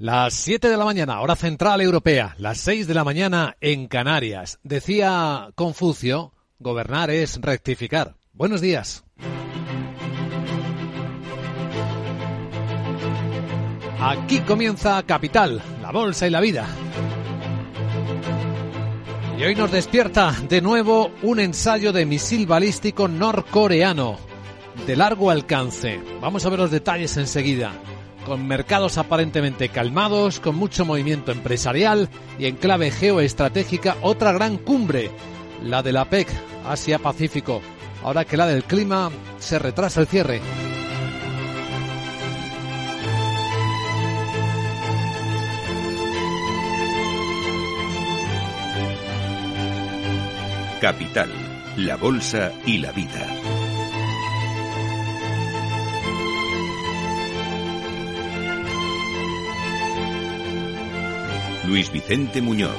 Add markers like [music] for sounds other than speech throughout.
Las 7 de la mañana, hora central europea, las 6 de la mañana en Canarias. Decía Confucio, gobernar es rectificar. Buenos días. Aquí comienza Capital, la bolsa y la vida. Y hoy nos despierta de nuevo un ensayo de misil balístico norcoreano de largo alcance. Vamos a ver los detalles enseguida. Con mercados aparentemente calmados, con mucho movimiento empresarial y en clave geoestratégica, otra gran cumbre, la de la PEC, Asia-Pacífico. Ahora que la del clima se retrasa el cierre. Capital, la Bolsa y la Vida. Luis Vicente Muñoz.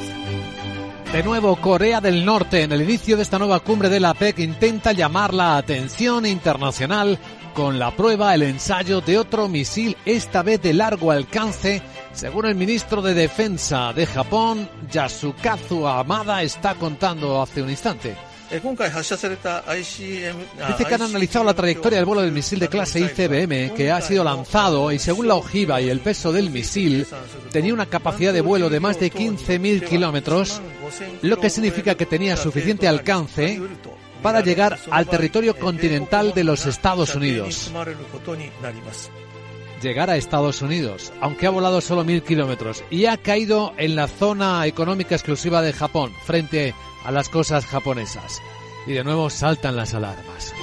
De nuevo, Corea del Norte, en el inicio de esta nueva cumbre de la PEC, intenta llamar la atención internacional con la prueba, el ensayo de otro misil, esta vez de largo alcance. Según el ministro de Defensa de Japón, Yasukazu Amada está contando hace un instante. Dice que han analizado la trayectoria del vuelo del misil de clase ICBM que ha sido lanzado y según la ojiva y el peso del misil tenía una capacidad de vuelo de más de 15.000 kilómetros, lo que significa que tenía suficiente alcance para llegar al territorio continental de los Estados Unidos. Llegar a Estados Unidos, aunque ha volado solo mil kilómetros y ha caído en la zona económica exclusiva de Japón, frente a las cosas japonesas. Y de nuevo saltan las alarmas.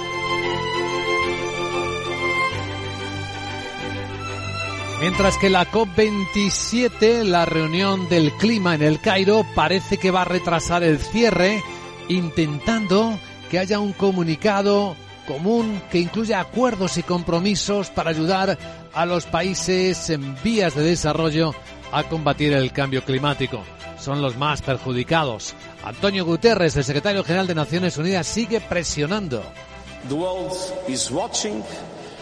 Mientras que la COP27, la reunión del clima en el Cairo, parece que va a retrasar el cierre, intentando que haya un comunicado común que incluya acuerdos y compromisos para ayudar a los países en vías de desarrollo a combatir el cambio climático. Son los más perjudicados. Antonio Guterres, el secretario general de Naciones Unidas, sigue presionando.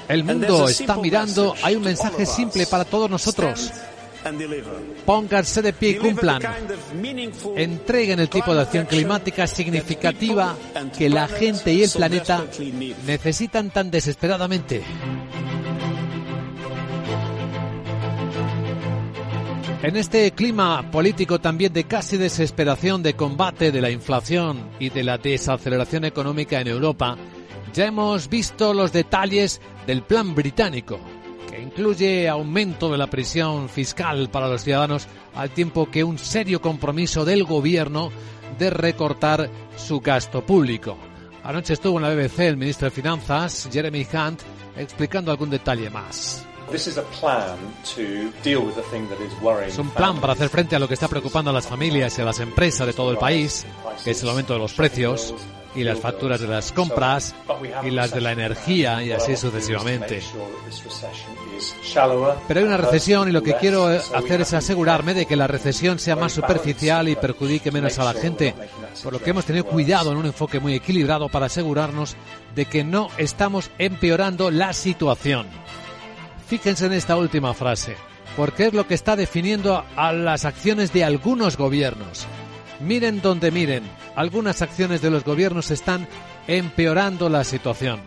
El mundo está mirando. Hay un mensaje simple para todos nosotros. Pónganse de pie y cumplan. Entreguen el tipo de acción climática significativa que la gente y el planeta necesitan tan desesperadamente. En este clima político también de casi desesperación de combate de la inflación y de la desaceleración económica en Europa, ya hemos visto los detalles del plan británico, incluye aumento de la presión fiscal para los ciudadanos al tiempo que un serio compromiso del gobierno de recortar su gasto público. Anoche estuvo en la BBC el ministro de Finanzas, Jeremy Hunt, explicando algún detalle más. Es un plan para hacer frente a lo que está preocupando a las familias y a las empresas de todo el país, que es el aumento de los precios y las facturas de las compras y las de la energía y así sucesivamente. Pero hay una recesión y lo que quiero hacer es asegurarme de que la recesión sea más superficial y perjudique menos a la gente, por lo que hemos tenido cuidado en un enfoque muy equilibrado para asegurarnos de que no estamos empeorando la situación. Fíjense en esta última frase, porque es lo que está definiendo a las acciones de algunos gobiernos. Miren donde miren, algunas acciones de los gobiernos están empeorando la situación.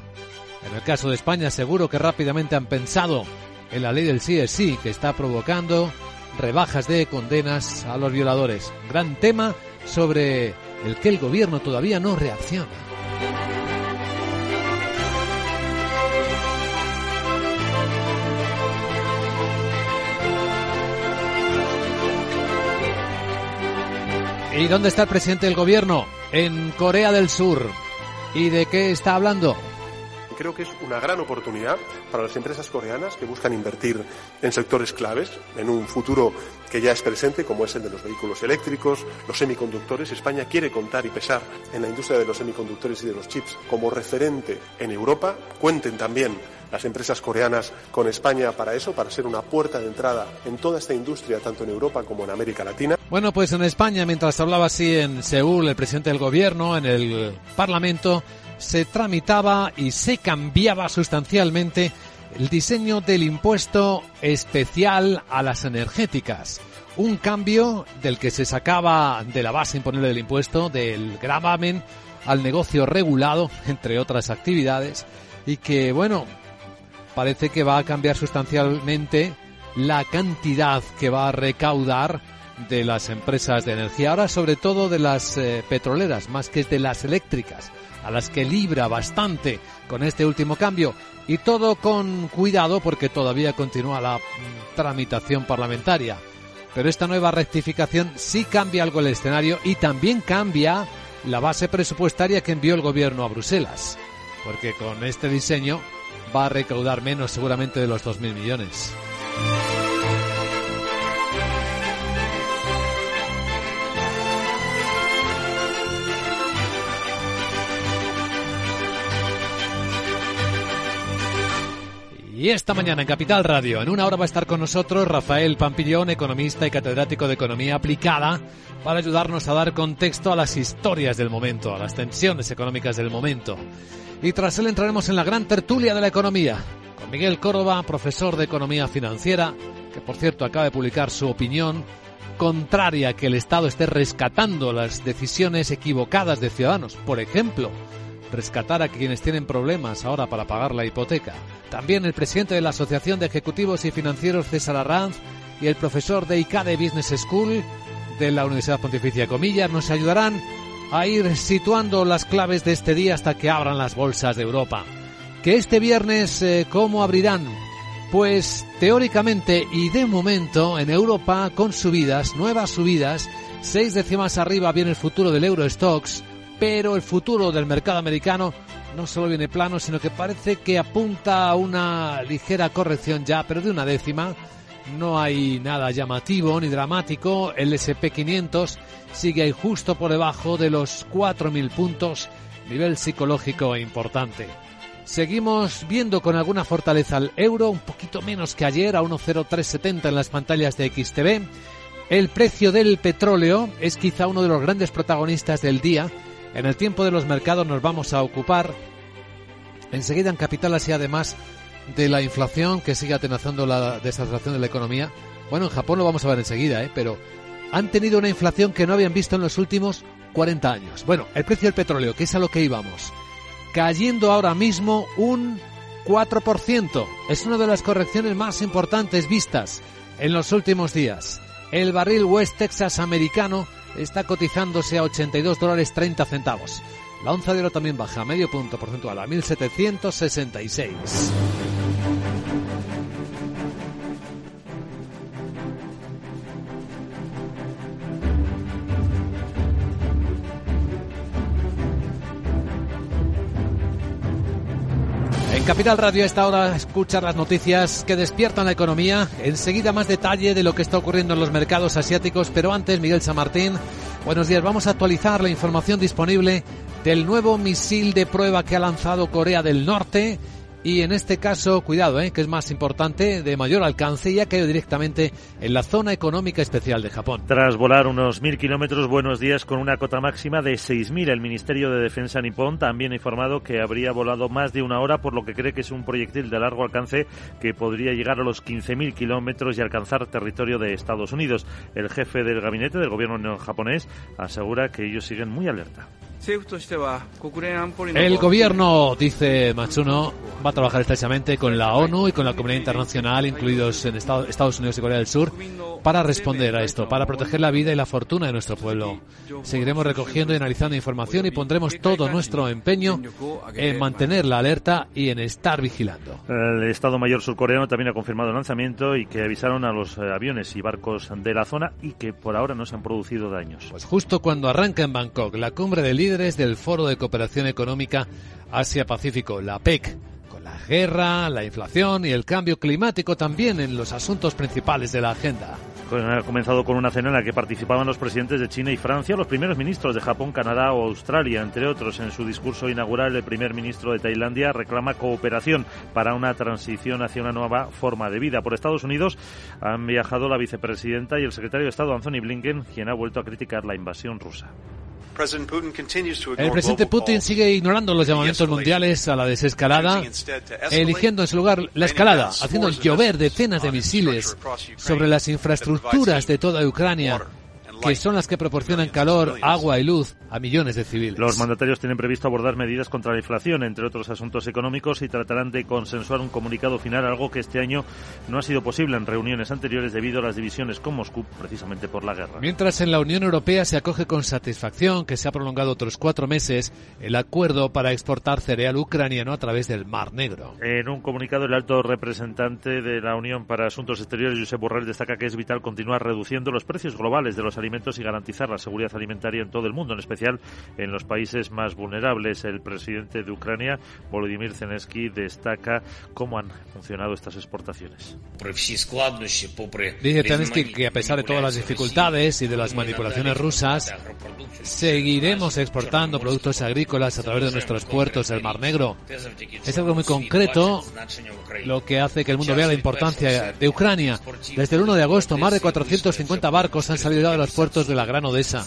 En el caso de España seguro que rápidamente han pensado en la ley del sí es sí que está provocando rebajas de condenas a los violadores. Gran tema sobre el que el gobierno todavía no reacciona. ¿Y dónde está el presidente del gobierno? En Corea del Sur. ¿Y de qué está hablando? Creo que es una gran oportunidad para las empresas coreanas que buscan invertir en sectores claves en un futuro que ya es presente, como es el de los vehículos eléctricos, los semiconductores. España quiere contar y pesar en la industria de los semiconductores y de los chips como referente en Europa. Cuenten también las empresas coreanas con España para eso, para ser una puerta de entrada en toda esta industria, tanto en Europa como en América Latina. Bueno, pues en España, mientras hablaba así en Seúl el presidente del gobierno, en el Parlamento, se tramitaba y se cambiaba sustancialmente el diseño del impuesto especial a las energéticas. Un cambio del que se sacaba de la base imponible del impuesto, del gravamen al negocio regulado, [laughs] entre otras actividades, y que, bueno, parece que va a cambiar sustancialmente la cantidad que va a recaudar de las empresas de energía, ahora sobre todo de las eh, petroleras, más que de las eléctricas, a las que libra bastante con este último cambio. Y todo con cuidado porque todavía continúa la tramitación parlamentaria. Pero esta nueva rectificación sí cambia algo el escenario y también cambia la base presupuestaria que envió el gobierno a Bruselas. Porque con este diseño va a recaudar menos seguramente de los 2.000 millones. Y esta mañana en Capital Radio, en una hora va a estar con nosotros Rafael Pampillón, economista y catedrático de Economía Aplicada, para ayudarnos a dar contexto a las historias del momento, a las tensiones económicas del momento. Y tras él entraremos en la gran tertulia de la economía, con Miguel Córdoba, profesor de Economía Financiera, que por cierto acaba de publicar su opinión contraria a que el Estado esté rescatando las decisiones equivocadas de ciudadanos. Por ejemplo, rescatar a quienes tienen problemas ahora para pagar la hipoteca. También el presidente de la Asociación de Ejecutivos y Financieros César Arranz y el profesor de ICADE Business School de la Universidad Pontificia Comillas nos ayudarán a ir situando las claves de este día hasta que abran las bolsas de Europa. Que este viernes, eh, ¿cómo abrirán? Pues teóricamente y de momento en Europa con subidas, nuevas subidas, seis décimas arriba viene el futuro del Eurostox, pero el futuro del mercado americano no solo viene plano, sino que parece que apunta a una ligera corrección ya, pero de una décima. No hay nada llamativo ni dramático. El SP500 sigue ahí justo por debajo de los 4.000 puntos, nivel psicológico importante. Seguimos viendo con alguna fortaleza al euro, un poquito menos que ayer, a 1.0370 en las pantallas de XTV. El precio del petróleo es quizá uno de los grandes protagonistas del día en el tiempo de los mercados nos vamos a ocupar enseguida en Capital así además de la inflación que sigue atenazando la desaceleración de la economía. Bueno, en Japón lo vamos a ver enseguida, ¿eh? pero han tenido una inflación que no habían visto en los últimos 40 años. Bueno, el precio del petróleo, que es a lo que íbamos, cayendo ahora mismo un 4%. Es una de las correcciones más importantes vistas en los últimos días. El barril West Texas americano está cotizándose a 82 dólares 30 centavos. La onza de oro también baja medio punto porcentual a 1766. Capital Radio a esta hora escuchar las noticias que despiertan la economía. Enseguida más detalle de lo que está ocurriendo en los mercados asiáticos, pero antes Miguel San Martín. Buenos días, vamos a actualizar la información disponible del nuevo misil de prueba que ha lanzado Corea del Norte y en este caso, cuidado, ¿eh? que es más importante, de mayor alcance y ha caído directamente en la zona económica especial de Japón. Tras volar unos mil kilómetros, buenos días, con una cota máxima de 6.000, el Ministerio de Defensa nipón también ha informado que habría volado más de una hora, por lo que cree que es un proyectil de largo alcance que podría llegar a los 15.000 kilómetros y alcanzar territorio de Estados Unidos. El jefe del gabinete del gobierno japonés asegura que ellos siguen muy alerta. El gobierno, dice Matsuno, va a trabajar estrechamente con la ONU y con la comunidad internacional, incluidos en Estados Unidos y Corea del Sur, para responder a esto, para proteger la vida y la fortuna de nuestro pueblo. Seguiremos recogiendo y analizando información y pondremos todo nuestro empeño en mantener la alerta y en estar vigilando. El Estado Mayor surcoreano también ha confirmado el lanzamiento y que avisaron a los eh, aviones y barcos de la zona y que por ahora no se han producido daños. Pues justo cuando arranca en Bangkok la cumbre de líderes del Foro de Cooperación Económica Asia-Pacífico, la PEC la guerra, la inflación y el cambio climático también en los asuntos principales de la agenda. Ha comenzado con una cena en la que participaban los presidentes de China y Francia, los primeros ministros de Japón, Canadá o Australia, entre otros. En su discurso inaugural, el primer ministro de Tailandia reclama cooperación para una transición hacia una nueva forma de vida. Por Estados Unidos han viajado la vicepresidenta y el secretario de Estado, Anthony Blinken, quien ha vuelto a criticar la invasión rusa. El presidente Putin sigue ignorando los llamamientos mundiales a la desescalada, eligiendo en su lugar la escalada, haciendo llover decenas de misiles sobre las infraestructuras de toda Ucrania que son las que proporcionan calor, agua y luz a millones de civiles. Los mandatarios tienen previsto abordar medidas contra la inflación, entre otros asuntos económicos, y tratarán de consensuar un comunicado final, algo que este año no ha sido posible en reuniones anteriores debido a las divisiones con Moscú, precisamente por la guerra. Mientras en la Unión Europea se acoge con satisfacción que se ha prolongado otros cuatro meses el acuerdo para exportar cereal ucraniano a través del Mar Negro. En un comunicado, el alto representante de la Unión para Asuntos Exteriores, Josep Borrell, destaca que es vital continuar reduciendo los precios globales de los alimentos alimentos y garantizar la seguridad alimentaria en todo el mundo, en especial en los países más vulnerables. El presidente de Ucrania, Volodymyr Zelensky, destaca cómo han funcionado estas exportaciones. Dice Zelensky que a pesar de todas las dificultades y de las manipulaciones rusas, seguiremos exportando productos agrícolas a través de nuestros puertos del Mar Negro. Es algo muy concreto lo que hace que el mundo vea la importancia de Ucrania. Desde el 1 de agosto, más de 450 barcos han salido de los puertos de la Gran Odessa.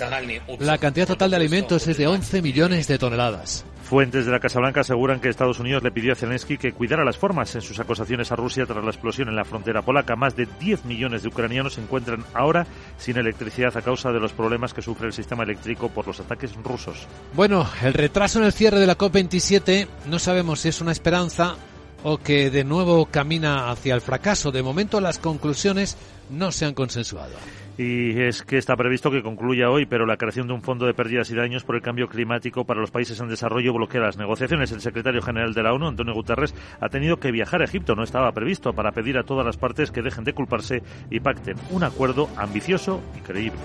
La cantidad total de alimentos es de 11 millones de toneladas. Fuentes de la Casa Blanca aseguran que Estados Unidos le pidió a Zelensky que cuidara las formas en sus acusaciones a Rusia tras la explosión en la frontera polaca. Más de 10 millones de ucranianos se encuentran ahora sin electricidad a causa de los problemas que sufre el sistema eléctrico por los ataques rusos. Bueno, el retraso en el cierre de la COP27 no sabemos si es una esperanza o que de nuevo camina hacia el fracaso. De momento las conclusiones no se han consensuado y es que está previsto que concluya hoy, pero la creación de un fondo de pérdidas y daños por el cambio climático para los países en desarrollo bloquea las negociaciones. El secretario general de la ONU, Antonio Guterres, ha tenido que viajar a Egipto, no estaba previsto, para pedir a todas las partes que dejen de culparse y pacten un acuerdo ambicioso y creíble.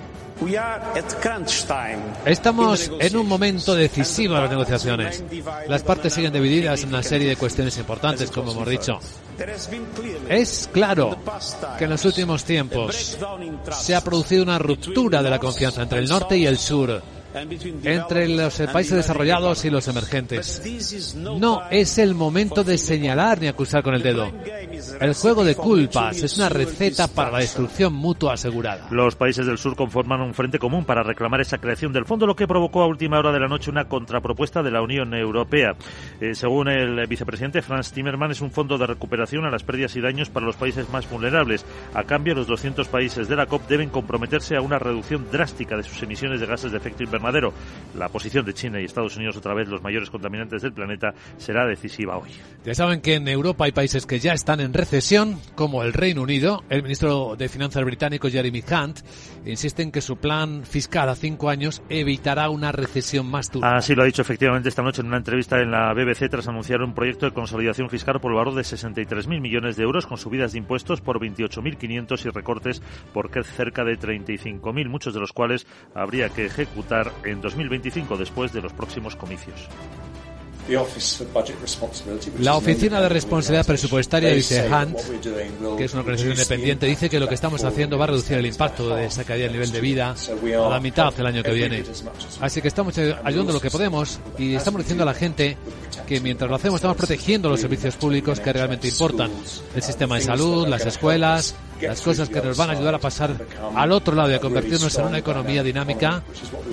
Estamos en un momento decisivo de las negociaciones. Las partes siguen divididas en una serie de cuestiones importantes, como hemos dicho. Es claro que en los últimos tiempos se ha producido una ruptura de la confianza entre el norte y el sur entre los países desarrollados y los emergentes. No es el momento de señalar ni acusar con el dedo. El juego de culpas es una receta para la destrucción mutua asegurada. Los países del sur conforman un frente común para reclamar esa creación del fondo, lo que provocó a última hora de la noche una contrapropuesta de la Unión Europea. Eh, según el vicepresidente Franz Timmermans, es un fondo de recuperación a las pérdidas y daños para los países más vulnerables. A cambio, los 200 países de la COP deben comprometerse a una reducción drástica de sus emisiones de gases de efecto invernadero Madero. La posición de China y Estados Unidos, otra vez los mayores contaminantes del planeta, será decisiva hoy. Ya saben que en Europa hay países que ya están en recesión, como el Reino Unido. El ministro de Finanzas británico, Jeremy Hunt, insiste en que su plan fiscal a cinco años evitará una recesión más dura. Así lo ha dicho efectivamente esta noche en una entrevista en la BBC tras anunciar un proyecto de consolidación fiscal por valor de 63.000 millones de euros con subidas de impuestos por 28.500 y recortes por cerca de 35.000, muchos de los cuales habría que ejecutar en 2025 después de los próximos comicios. La Oficina de Responsabilidad Presupuestaria, dice Hunt, que es una organización independiente, dice que lo que estamos haciendo va a reducir el impacto de esa caída del nivel de vida a la mitad del año que viene. Así que estamos ayudando lo que podemos y estamos diciendo a la gente que mientras lo hacemos estamos protegiendo los servicios públicos que realmente importan. El sistema de salud, las escuelas, las cosas que nos van a ayudar a pasar al otro lado y a convertirnos en una economía dinámica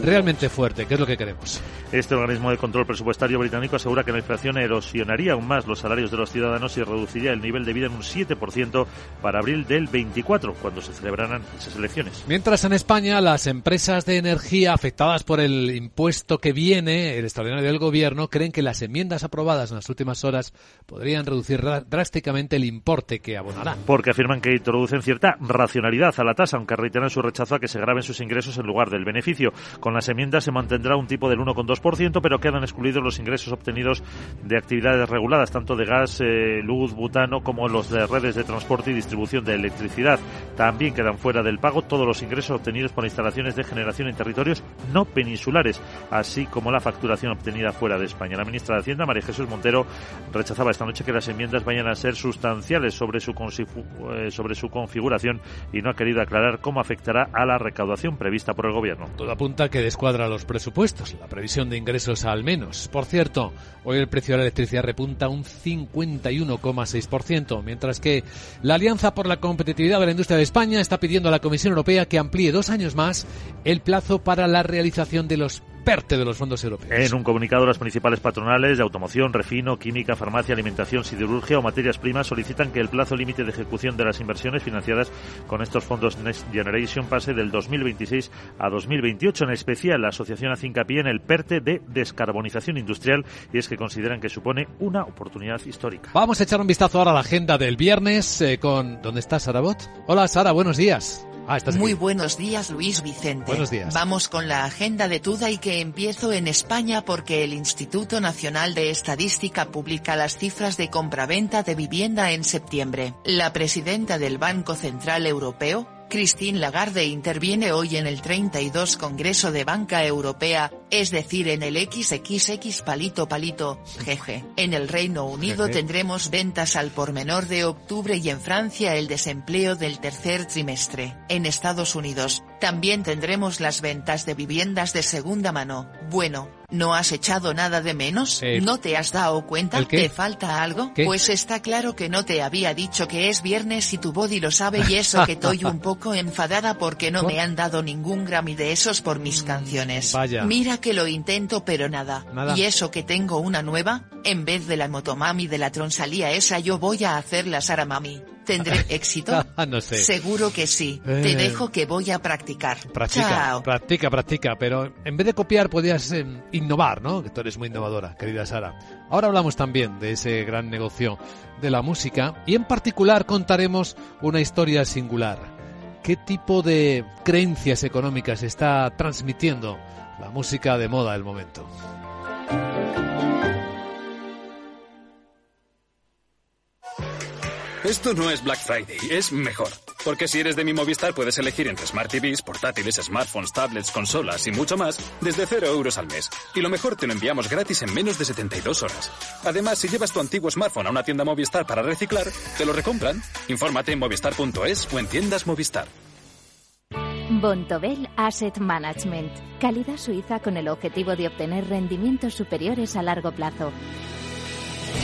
realmente fuerte, que es lo que queremos. Este organismo de control presupuestario británico asegura que la inflación erosionaría aún más los salarios de los ciudadanos y reduciría el nivel de vida en un 7% para abril del 24, cuando se celebrarán esas elecciones. Mientras en España las empresas de energía afectadas por el impuesto que viene, el extraordinario del gobierno, creen que las enmiendas aprobadas en las últimas horas podrían reducir drásticamente el importe que abonarán. Porque afirman que introducen cierta racionalidad a la tasa, aunque reiteran su rechazo a que se graben sus ingresos en lugar del beneficio. Con las enmiendas se mantendrá un tipo del 1,2%, pero quedan excluidos los ingresos obtenidos de actividades reguladas, tanto de gas, eh, luz, butano, como los de redes de transporte y distribución de electricidad. También quedan fuera del pago todos los ingresos obtenidos por instalaciones de generación en territorios no peninsulares, así como la facturación obtenida fuera de España. La ministra de Hacienda, María Jesús Montero, rechazaba esta noche que las enmiendas vayan a ser sustanciales sobre su, eh, sobre su configuración y no ha querido aclarar cómo afectará a la recaudación prevista por el Gobierno. Todo apunta que descuadra los presupuestos, la previsión de ingresos al menos. Por cierto, hoy el precio de la electricidad repunta un 51,6%, mientras que la Alianza por la Competitividad de la Industria de España está pidiendo a la Comisión Europea que amplíe dos años más el plazo para la realización de los PERTE de los fondos europeos. En un comunicado, las principales patronales de automoción, refino, química, farmacia, alimentación, siderurgia o materias primas solicitan que el plazo límite de ejecución de las inversiones financiadas con estos fondos Next Generation pase del 2026 a 2028. En especial, la asociación hace hincapié en el PERTE de descarbonización industrial y es que consideran que supone una oportunidad histórica. Vamos a echar un vistazo ahora a la agenda del viernes eh, con... ¿Dónde está Sarabot? Hola Sara, buenos días. Ah, Muy buenos días, Luis Vicente. Buenos días. Vamos con la agenda de Tuda y que empiezo en España porque el Instituto Nacional de Estadística publica las cifras de compraventa de vivienda en septiembre. La presidenta del Banco Central Europeo, Christine Lagarde interviene hoy en el 32 Congreso de Banca Europea, es decir en el XXX palito palito, jeje. En el Reino Unido tendremos ventas al por menor de octubre y en Francia el desempleo del tercer trimestre. En Estados Unidos, también tendremos las ventas de viviendas de segunda mano. Bueno, ¿No has echado nada de menos? Eh, ¿No te has dado cuenta? ¿Te falta algo? ¿Qué? Pues está claro que no te había dicho que es viernes y tu body lo sabe y eso que estoy un [laughs] poco enfadada porque no me han dado ningún Grammy de esos por mis canciones. Vaya. Mira que lo intento pero nada. Nada. Y eso que tengo una nueva, en vez de la motomami de la tronsalía esa yo voy a hacer la Saramami. ¿Tendré [laughs] éxito? Ah, no sé. Seguro que sí. Eh. Te dejo que voy a practicar. Practica, Chao. practica, practica, pero en vez de copiar podías eh, innovar, ¿no? Que tú eres muy innovadora, querida Sara. Ahora hablamos también de ese gran negocio de la música y en particular contaremos una historia singular. ¿Qué tipo de creencias económicas está transmitiendo la música de moda del momento? Esto no es Black Friday, es mejor. Porque si eres de mi Movistar puedes elegir entre Smart TVs, portátiles, smartphones, tablets, consolas y mucho más desde 0 euros al mes. Y lo mejor te lo enviamos gratis en menos de 72 horas. Además, si llevas tu antiguo smartphone a una tienda Movistar para reciclar, te lo recompran. Infórmate en movistar.es o en tiendas Movistar. Bontobel Asset Management. Calidad suiza con el objetivo de obtener rendimientos superiores a largo plazo.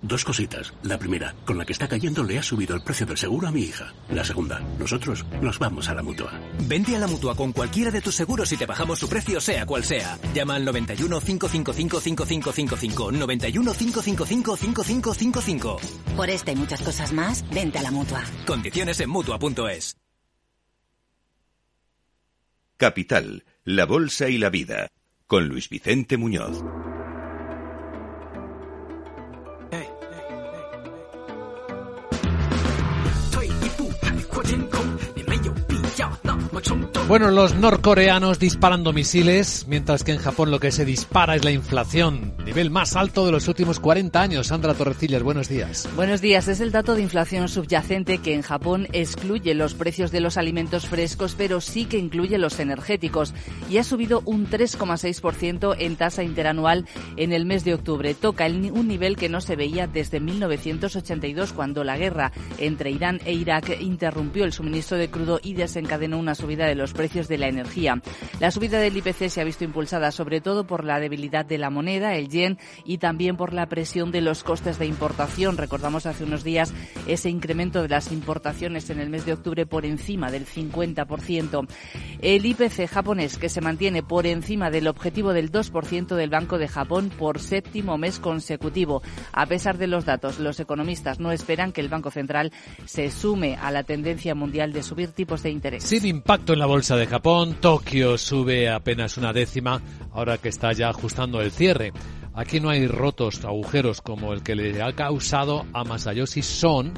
Dos cositas. La primera, con la que está cayendo le ha subido el precio del seguro a mi hija. La segunda, nosotros nos vamos a la mutua. Vente a la mutua con cualquiera de tus seguros y te bajamos su precio, sea cual sea. Llama al 91 555 5555. 91 555 5555. Por esta y muchas cosas más, vente a la mutua. Condiciones en mutua.es. Capital, la Bolsa y la Vida, con Luis Vicente Muñoz. Bueno, los norcoreanos disparando misiles, mientras que en Japón lo que se dispara es la inflación, nivel más alto de los últimos 40 años. Sandra Torrecillas, buenos días. Buenos días. Es el dato de inflación subyacente que en Japón excluye los precios de los alimentos frescos, pero sí que incluye los energéticos. Y ha subido un 3,6% en tasa interanual en el mes de octubre. Toca el- un nivel que no se veía desde 1982, cuando la guerra entre Irán e Irak interrumpió el suministro de crudo y desencadenó una subida de los precios de la energía. La subida del IPC se ha visto impulsada sobre todo por la debilidad de la moneda, el yen, y también por la presión de los costes de importación. Recordamos hace unos días ese incremento de las importaciones en el mes de octubre por encima del 50%. El IPC japonés, que se mantiene por encima del objetivo del 2% del Banco de Japón por séptimo mes consecutivo. A pesar de los datos, los economistas no esperan que el Banco Central se sume a la tendencia mundial de subir tipos de interés. Sin impacto en la bolsa de Japón, Tokio sube apenas una décima, ahora que está ya ajustando el cierre. Aquí no hay rotos agujeros como el que le ha causado a Masayoshi Son.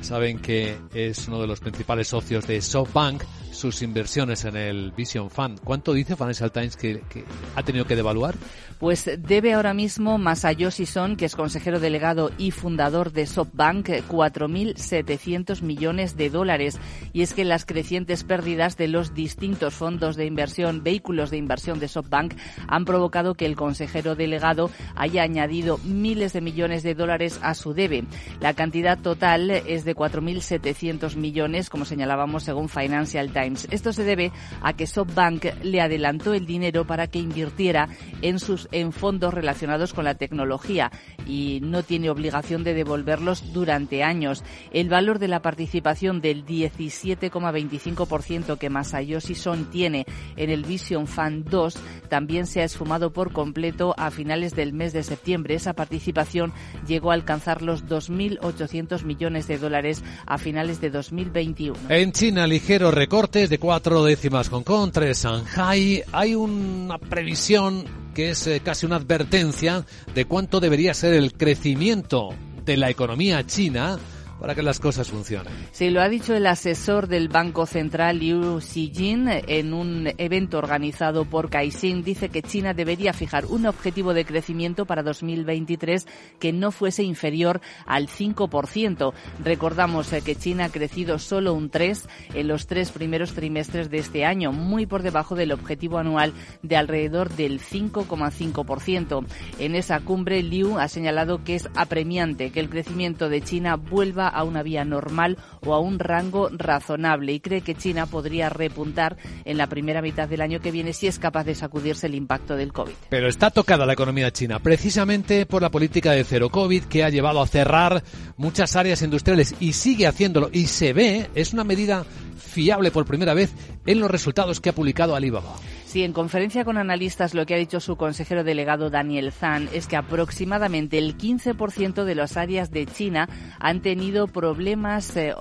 Saben que es uno de los principales socios de SoftBank, sus inversiones en el Vision Fund. ¿Cuánto dice Financial Times que, que ha tenido que devaluar? Pues debe ahora mismo Masayoshi Son, que es consejero delegado y fundador de SoftBank, 4.700 millones de dólares. Y es que las crecientes pérdidas de los distintos fondos de inversión, vehículos de inversión de SoftBank, han provocado que el consejero delegado haya añadido miles de millones de dólares a su debe. La cantidad total es de 4.700 millones, como señalábamos según Financial Times. Times. Esto se debe a que SoftBank le adelantó el dinero para que invirtiera en sus en fondos relacionados con la tecnología y no tiene obligación de devolverlos durante años. El valor de la participación del 17,25% que Masayoshi Son tiene en el Vision Fund 2 también se ha esfumado por completo a finales del mes de septiembre. Esa participación llegó a alcanzar los 2.800 millones de dólares a finales de 2021. En China, ligero de cuatro décimas Hong Kong, tres Shanghai. Hay una previsión que es eh, casi una advertencia de cuánto debería ser el crecimiento de la economía china para que las cosas funcionen. Sí, lo ha dicho el asesor del Banco Central Liu Xijin en un evento organizado por Caixin. Dice que China debería fijar un objetivo de crecimiento para 2023 que no fuese inferior al 5%. Recordamos eh, que China ha crecido solo un 3 en los tres primeros trimestres de este año, muy por debajo del objetivo anual de alrededor del 5,5%. En esa cumbre, Liu ha señalado que es apremiante que el crecimiento de China vuelva a una vía normal o a un rango razonable y cree que China podría repuntar en la primera mitad del año que viene si es capaz de sacudirse el impacto del COVID. Pero está tocada la economía china precisamente por la política de cero COVID que ha llevado a cerrar muchas áreas industriales y sigue haciéndolo y se ve, es una medida fiable por primera vez en los resultados que ha publicado Alibaba. Sí, en conferencia con analistas lo que ha dicho su consejero delegado Daniel Zhang es que aproximadamente el 15% de las áreas de China han tenido problemas, eh,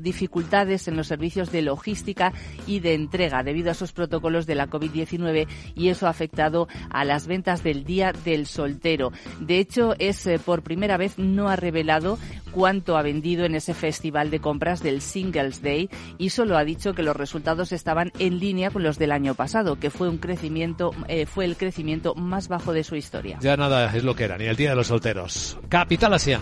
dificultades en los servicios de logística y de entrega debido a esos protocolos de la COVID-19 y eso ha afectado a las ventas del Día del Soltero. De hecho, es eh, por primera vez no ha revelado cuánto ha vendido en ese festival de compras del Singles Day y solo ha dicho que los resultados estaban en línea con los del año pasado, que fue un crecimiento, eh, fue el crecimiento más bajo de su historia. Ya nada es lo que era, ni el Día de los Solteros. Capital Asia.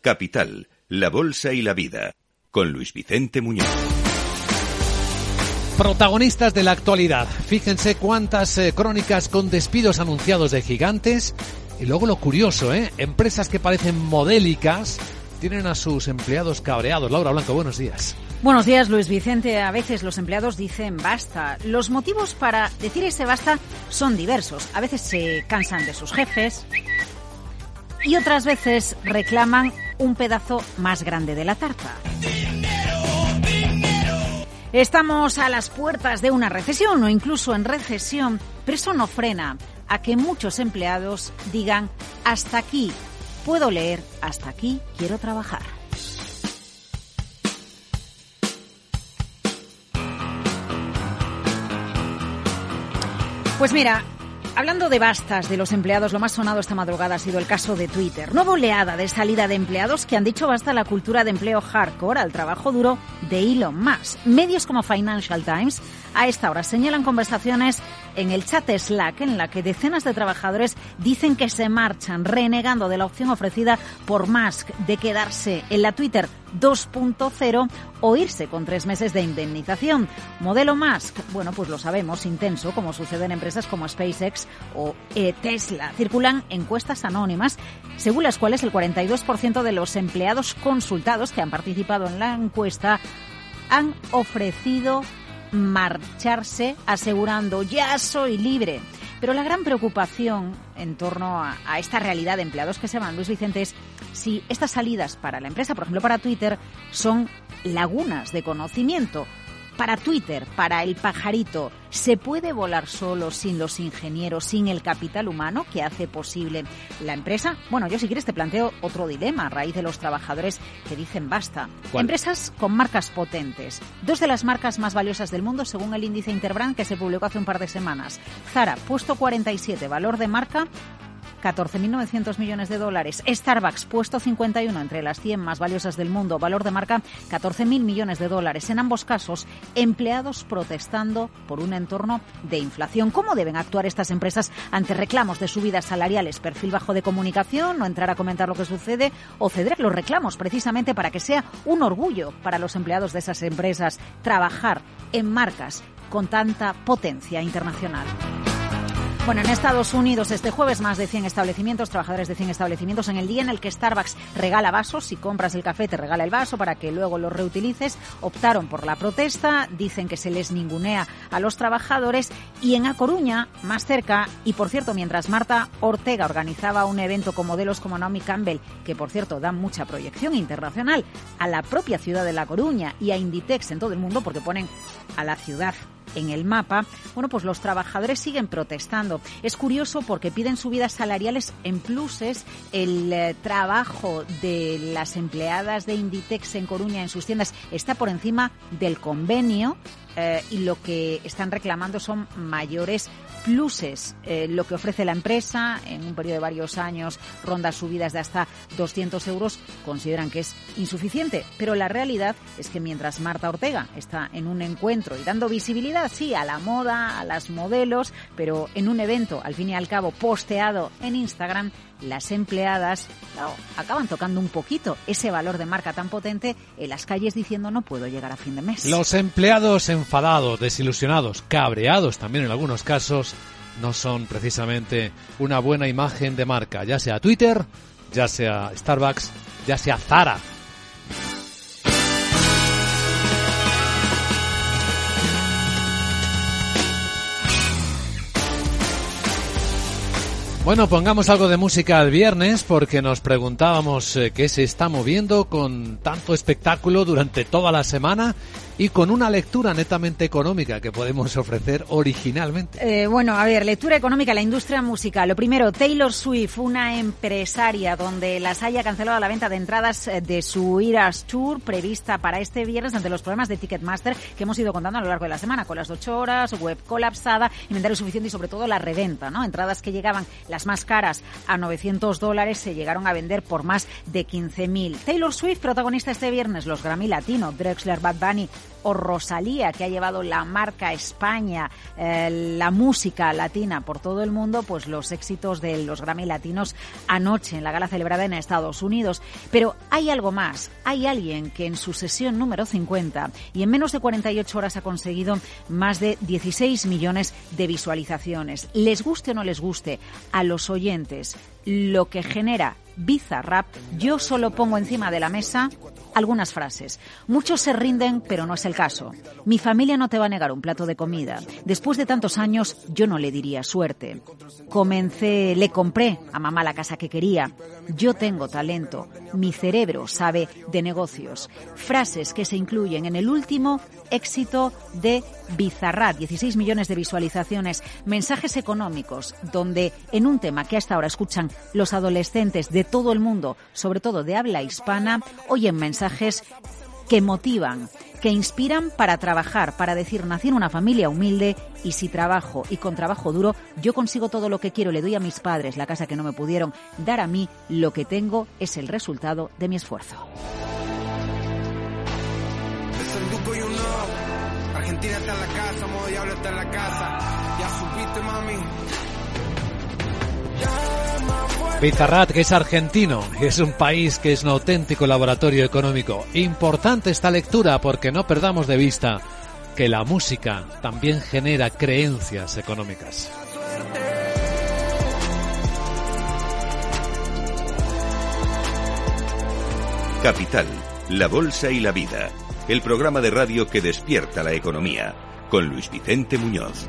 Capital, la Bolsa y la Vida, con Luis Vicente Muñoz. Protagonistas de la actualidad. Fíjense cuántas eh, crónicas con despidos anunciados de gigantes y luego lo curioso, ¿eh? Empresas que parecen modélicas tienen a sus empleados cabreados. Laura Blanco, buenos días. Buenos días, Luis Vicente. A veces los empleados dicen basta. Los motivos para decir ese basta son diversos. A veces se cansan de sus jefes y otras veces reclaman un pedazo más grande de la tarta. Estamos a las puertas de una recesión o incluso en recesión, pero eso no frena a que muchos empleados digan hasta aquí puedo leer, hasta aquí quiero trabajar. Pues mira, Hablando de bastas de los empleados, lo más sonado esta madrugada ha sido el caso de Twitter. Nueva oleada de salida de empleados que han dicho basta a la cultura de empleo hardcore, al trabajo duro de Elon Musk. Medios como Financial Times a esta hora señalan conversaciones en el chat Slack en la que decenas de trabajadores dicen que se marchan renegando de la opción ofrecida por Musk de quedarse en la Twitter 2.0 o irse con tres meses de indemnización. Modelo Musk, bueno, pues lo sabemos, intenso, como sucede en empresas como SpaceX o eh, Tesla. Circulan encuestas anónimas, según las cuales el 42% de los empleados consultados que han participado en la encuesta han ofrecido marcharse asegurando ya soy libre. Pero la gran preocupación en torno a, esta realidad de empleados que se van, Luis Vicente, es si estas salidas para la empresa, por ejemplo para Twitter, son lagunas de conocimiento para Twitter, para el pajarito, ¿se puede volar solo sin los ingenieros, sin el capital humano que hace posible la empresa? Bueno, yo si quieres te planteo otro dilema a raíz de los trabajadores que dicen basta. ¿Cuál? Empresas con marcas potentes. Dos de las marcas más valiosas del mundo según el índice Interbrand que se publicó hace un par de semanas. Zara, puesto 47, valor de marca 14.900 millones de dólares. Starbucks, puesto 51 entre las 100 más valiosas del mundo, valor de marca 14.000 millones de dólares. En ambos casos, empleados protestando por un entorno de inflación. ¿Cómo deben actuar estas empresas ante reclamos de subidas salariales? ¿Perfil bajo de comunicación? ¿No entrar a comentar lo que sucede? ¿O ceder los reclamos precisamente para que sea un orgullo para los empleados de esas empresas trabajar en marcas con tanta potencia internacional? Bueno, en Estados Unidos este jueves más de 100 establecimientos, trabajadores de 100 establecimientos, en el día en el que Starbucks regala vasos, si compras el café te regala el vaso para que luego lo reutilices, optaron por la protesta, dicen que se les ningunea a los trabajadores. Y en A Coruña, más cerca, y por cierto, mientras Marta Ortega organizaba un evento con modelos como Naomi Campbell, que por cierto dan mucha proyección internacional a la propia ciudad de La Coruña y a Inditex en todo el mundo porque ponen a la ciudad en el mapa, bueno, pues los trabajadores siguen protestando. Es curioso porque piden subidas salariales en pluses. El eh, trabajo de las empleadas de Inditex en Coruña en sus tiendas está por encima del convenio eh, y lo que están reclamando son mayores pluses. Eh, lo que ofrece la empresa en un periodo de varios años ronda subidas de hasta 200 euros, consideran que es insuficiente. Pero la realidad es que mientras Marta Ortega está en un encuentro y dando visibilidad, sí, a la moda, a las modelos, pero en un evento, al fin y al cabo, posteado en Instagram, las empleadas acaban tocando un poquito ese valor de marca tan potente en las calles diciendo no puedo llegar a fin de mes. Los empleados enfadados, desilusionados, cabreados también en algunos casos, no son precisamente una buena imagen de marca, ya sea Twitter, ya sea Starbucks, ya sea Zara. Bueno, pongamos algo de música el viernes porque nos preguntábamos eh, qué se está moviendo con tanto espectáculo durante toda la semana y con una lectura netamente económica que podemos ofrecer originalmente. Eh, bueno, a ver, lectura económica, la industria musical. Lo primero, Taylor Swift, una empresaria donde las haya cancelado la venta de entradas eh, de su Eras Tour prevista para este viernes ante los problemas de Ticketmaster que hemos ido contando a lo largo de la semana, con las ocho horas, web colapsada, inventario suficiente y sobre todo la reventa, ¿no? Entradas que llegaban las más caras a 900 dólares se llegaron a vender por más de 15.000. Taylor Swift, protagonista este viernes, los Grammy Latino, Drexler, Bad Bunny, o Rosalía, que ha llevado la marca España, eh, la música latina por todo el mundo, pues los éxitos de los Grammy Latinos anoche en la gala celebrada en Estados Unidos. Pero hay algo más, hay alguien que en su sesión número 50 y en menos de 48 horas ha conseguido más de 16 millones de visualizaciones. Les guste o no les guste a los oyentes lo que genera Bizarrap, yo solo pongo encima de la mesa algunas frases. Muchos se rinden, pero no es el caso. Mi familia no te va a negar un plato de comida. Después de tantos años, yo no le diría suerte. Comencé, le compré a mamá la casa que quería. Yo tengo talento. Mi cerebro sabe de negocios. Frases que se incluyen en el último éxito de Bizarrap, 16 millones de visualizaciones, mensajes económicos, donde en un tema que hasta ahora escuchan los adolescentes de todo el mundo, sobre todo de habla hispana, oyen mensajes que motivan, que inspiran para trabajar, para decir, nací en una familia humilde y si trabajo y con trabajo duro, yo consigo todo lo que quiero, le doy a mis padres la casa que no me pudieron dar a mí, lo que tengo es el resultado de mi esfuerzo. Bizarrat, que es argentino, es un país que es un auténtico laboratorio económico. Importante esta lectura porque no perdamos de vista que la música también genera creencias económicas. Capital, la Bolsa y la Vida, el programa de radio que despierta la economía, con Luis Vicente Muñoz.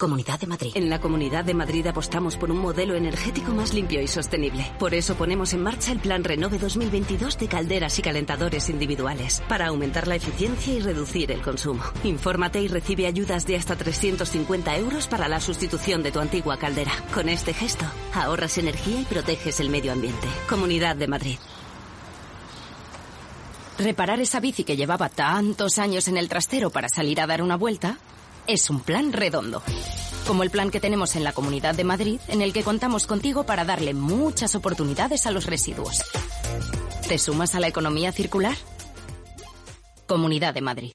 Comunidad de Madrid. En la Comunidad de Madrid apostamos por un modelo energético más limpio y sostenible. Por eso ponemos en marcha el Plan Renove 2022 de calderas y calentadores individuales, para aumentar la eficiencia y reducir el consumo. Infórmate y recibe ayudas de hasta 350 euros para la sustitución de tu antigua caldera. Con este gesto, ahorras energía y proteges el medio ambiente. Comunidad de Madrid. Reparar esa bici que llevaba tantos años en el trastero para salir a dar una vuelta es un plan redondo. Como el plan que tenemos en la Comunidad de Madrid, en el que contamos contigo para darle muchas oportunidades a los residuos. ¿Te sumas a la economía circular? Comunidad de Madrid.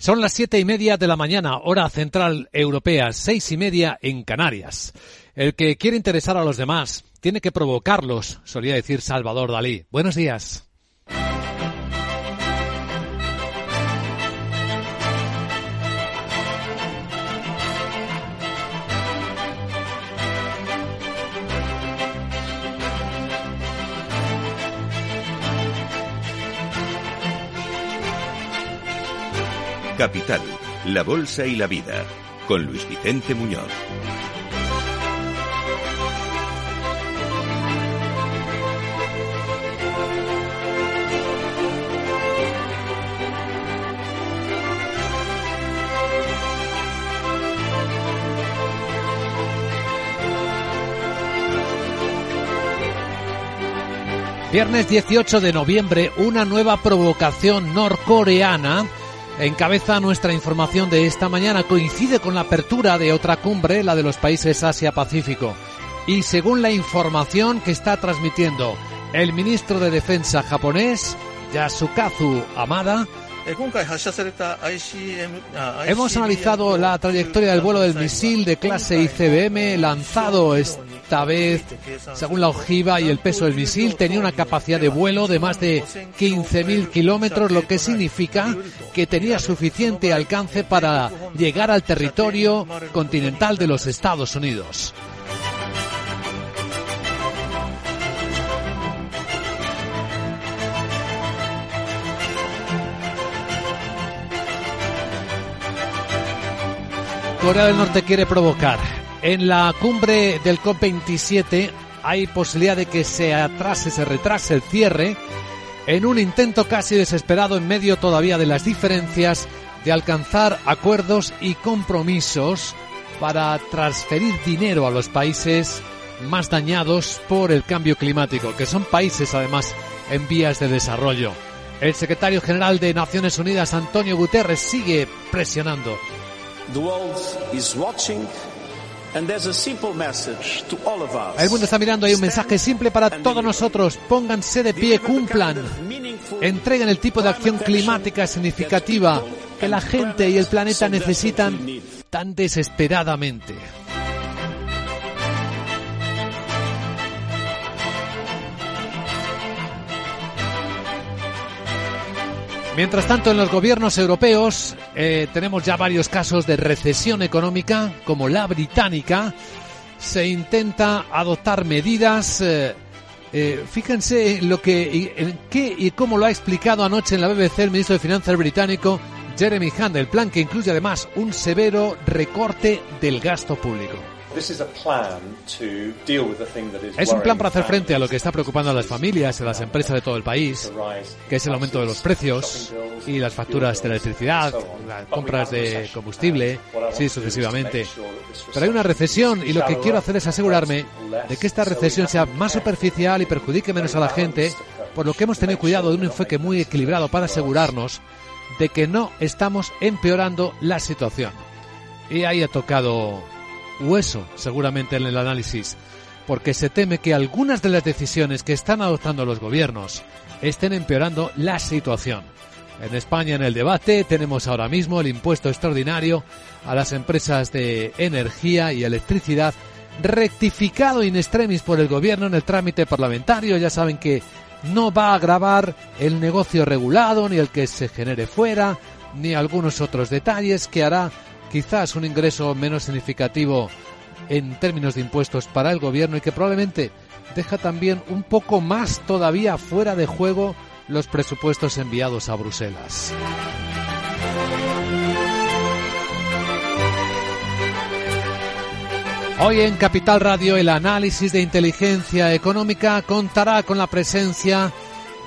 Son las siete y media de la mañana, hora central europea, seis y media en Canarias. El que quiere interesar a los demás tiene que provocarlos, solía decir Salvador Dalí. Buenos días. Capital, la Bolsa y la Vida, con Luis Vicente Muñoz. Viernes 18 de noviembre, una nueva provocación norcoreana encabeza nuestra información de esta mañana. Coincide con la apertura de otra cumbre, la de los países Asia-Pacífico. Y según la información que está transmitiendo el ministro de Defensa japonés, Yasukazu Amada, Hemos analizado la trayectoria del vuelo del misil de clase ICBM lanzado esta vez, según la ojiva y el peso del misil, tenía una capacidad de vuelo de más de 15.000 kilómetros, lo que significa que tenía suficiente alcance para llegar al territorio continental de los Estados Unidos. Corea del Norte quiere provocar. En la cumbre del COP27 hay posibilidad de que se atrase, se retrase el cierre en un intento casi desesperado en medio todavía de las diferencias de alcanzar acuerdos y compromisos para transferir dinero a los países más dañados por el cambio climático, que son países además en vías de desarrollo. El secretario general de Naciones Unidas, Antonio Guterres, sigue presionando el mundo está mirando, hay un mensaje simple para todos nosotros. Pónganse de pie, cumplan. Entreguen el tipo de acción climática significativa que la gente y el planeta necesitan tan desesperadamente. Mientras tanto, en los gobiernos europeos eh, tenemos ya varios casos de recesión económica, como la británica. Se intenta adoptar medidas. Eh, eh, fíjense lo que, en qué y cómo lo ha explicado anoche en la BBC el ministro de Finanzas británico Jeremy Hunt. El plan que incluye además un severo recorte del gasto público. Es un plan para hacer frente a lo que está preocupando a las familias y a las empresas de todo el país, que es el aumento de los precios y las facturas de electricidad, las compras de combustible, sí, sucesivamente. Pero hay una recesión y lo que quiero hacer es asegurarme de que esta recesión sea más superficial y perjudique menos a la gente, por lo que hemos tenido cuidado de un enfoque muy equilibrado para asegurarnos de que no estamos empeorando la situación. Y ahí ha tocado hueso seguramente en el análisis, porque se teme que algunas de las decisiones que están adoptando los gobiernos estén empeorando la situación. En España en el debate tenemos ahora mismo el impuesto extraordinario a las empresas de energía y electricidad rectificado in extremis por el gobierno en el trámite parlamentario. Ya saben que no va a agravar el negocio regulado ni el que se genere fuera ni algunos otros detalles que hará quizás un ingreso menos significativo en términos de impuestos para el gobierno y que probablemente deja también un poco más todavía fuera de juego los presupuestos enviados a Bruselas. Hoy en Capital Radio el análisis de inteligencia económica contará con la presencia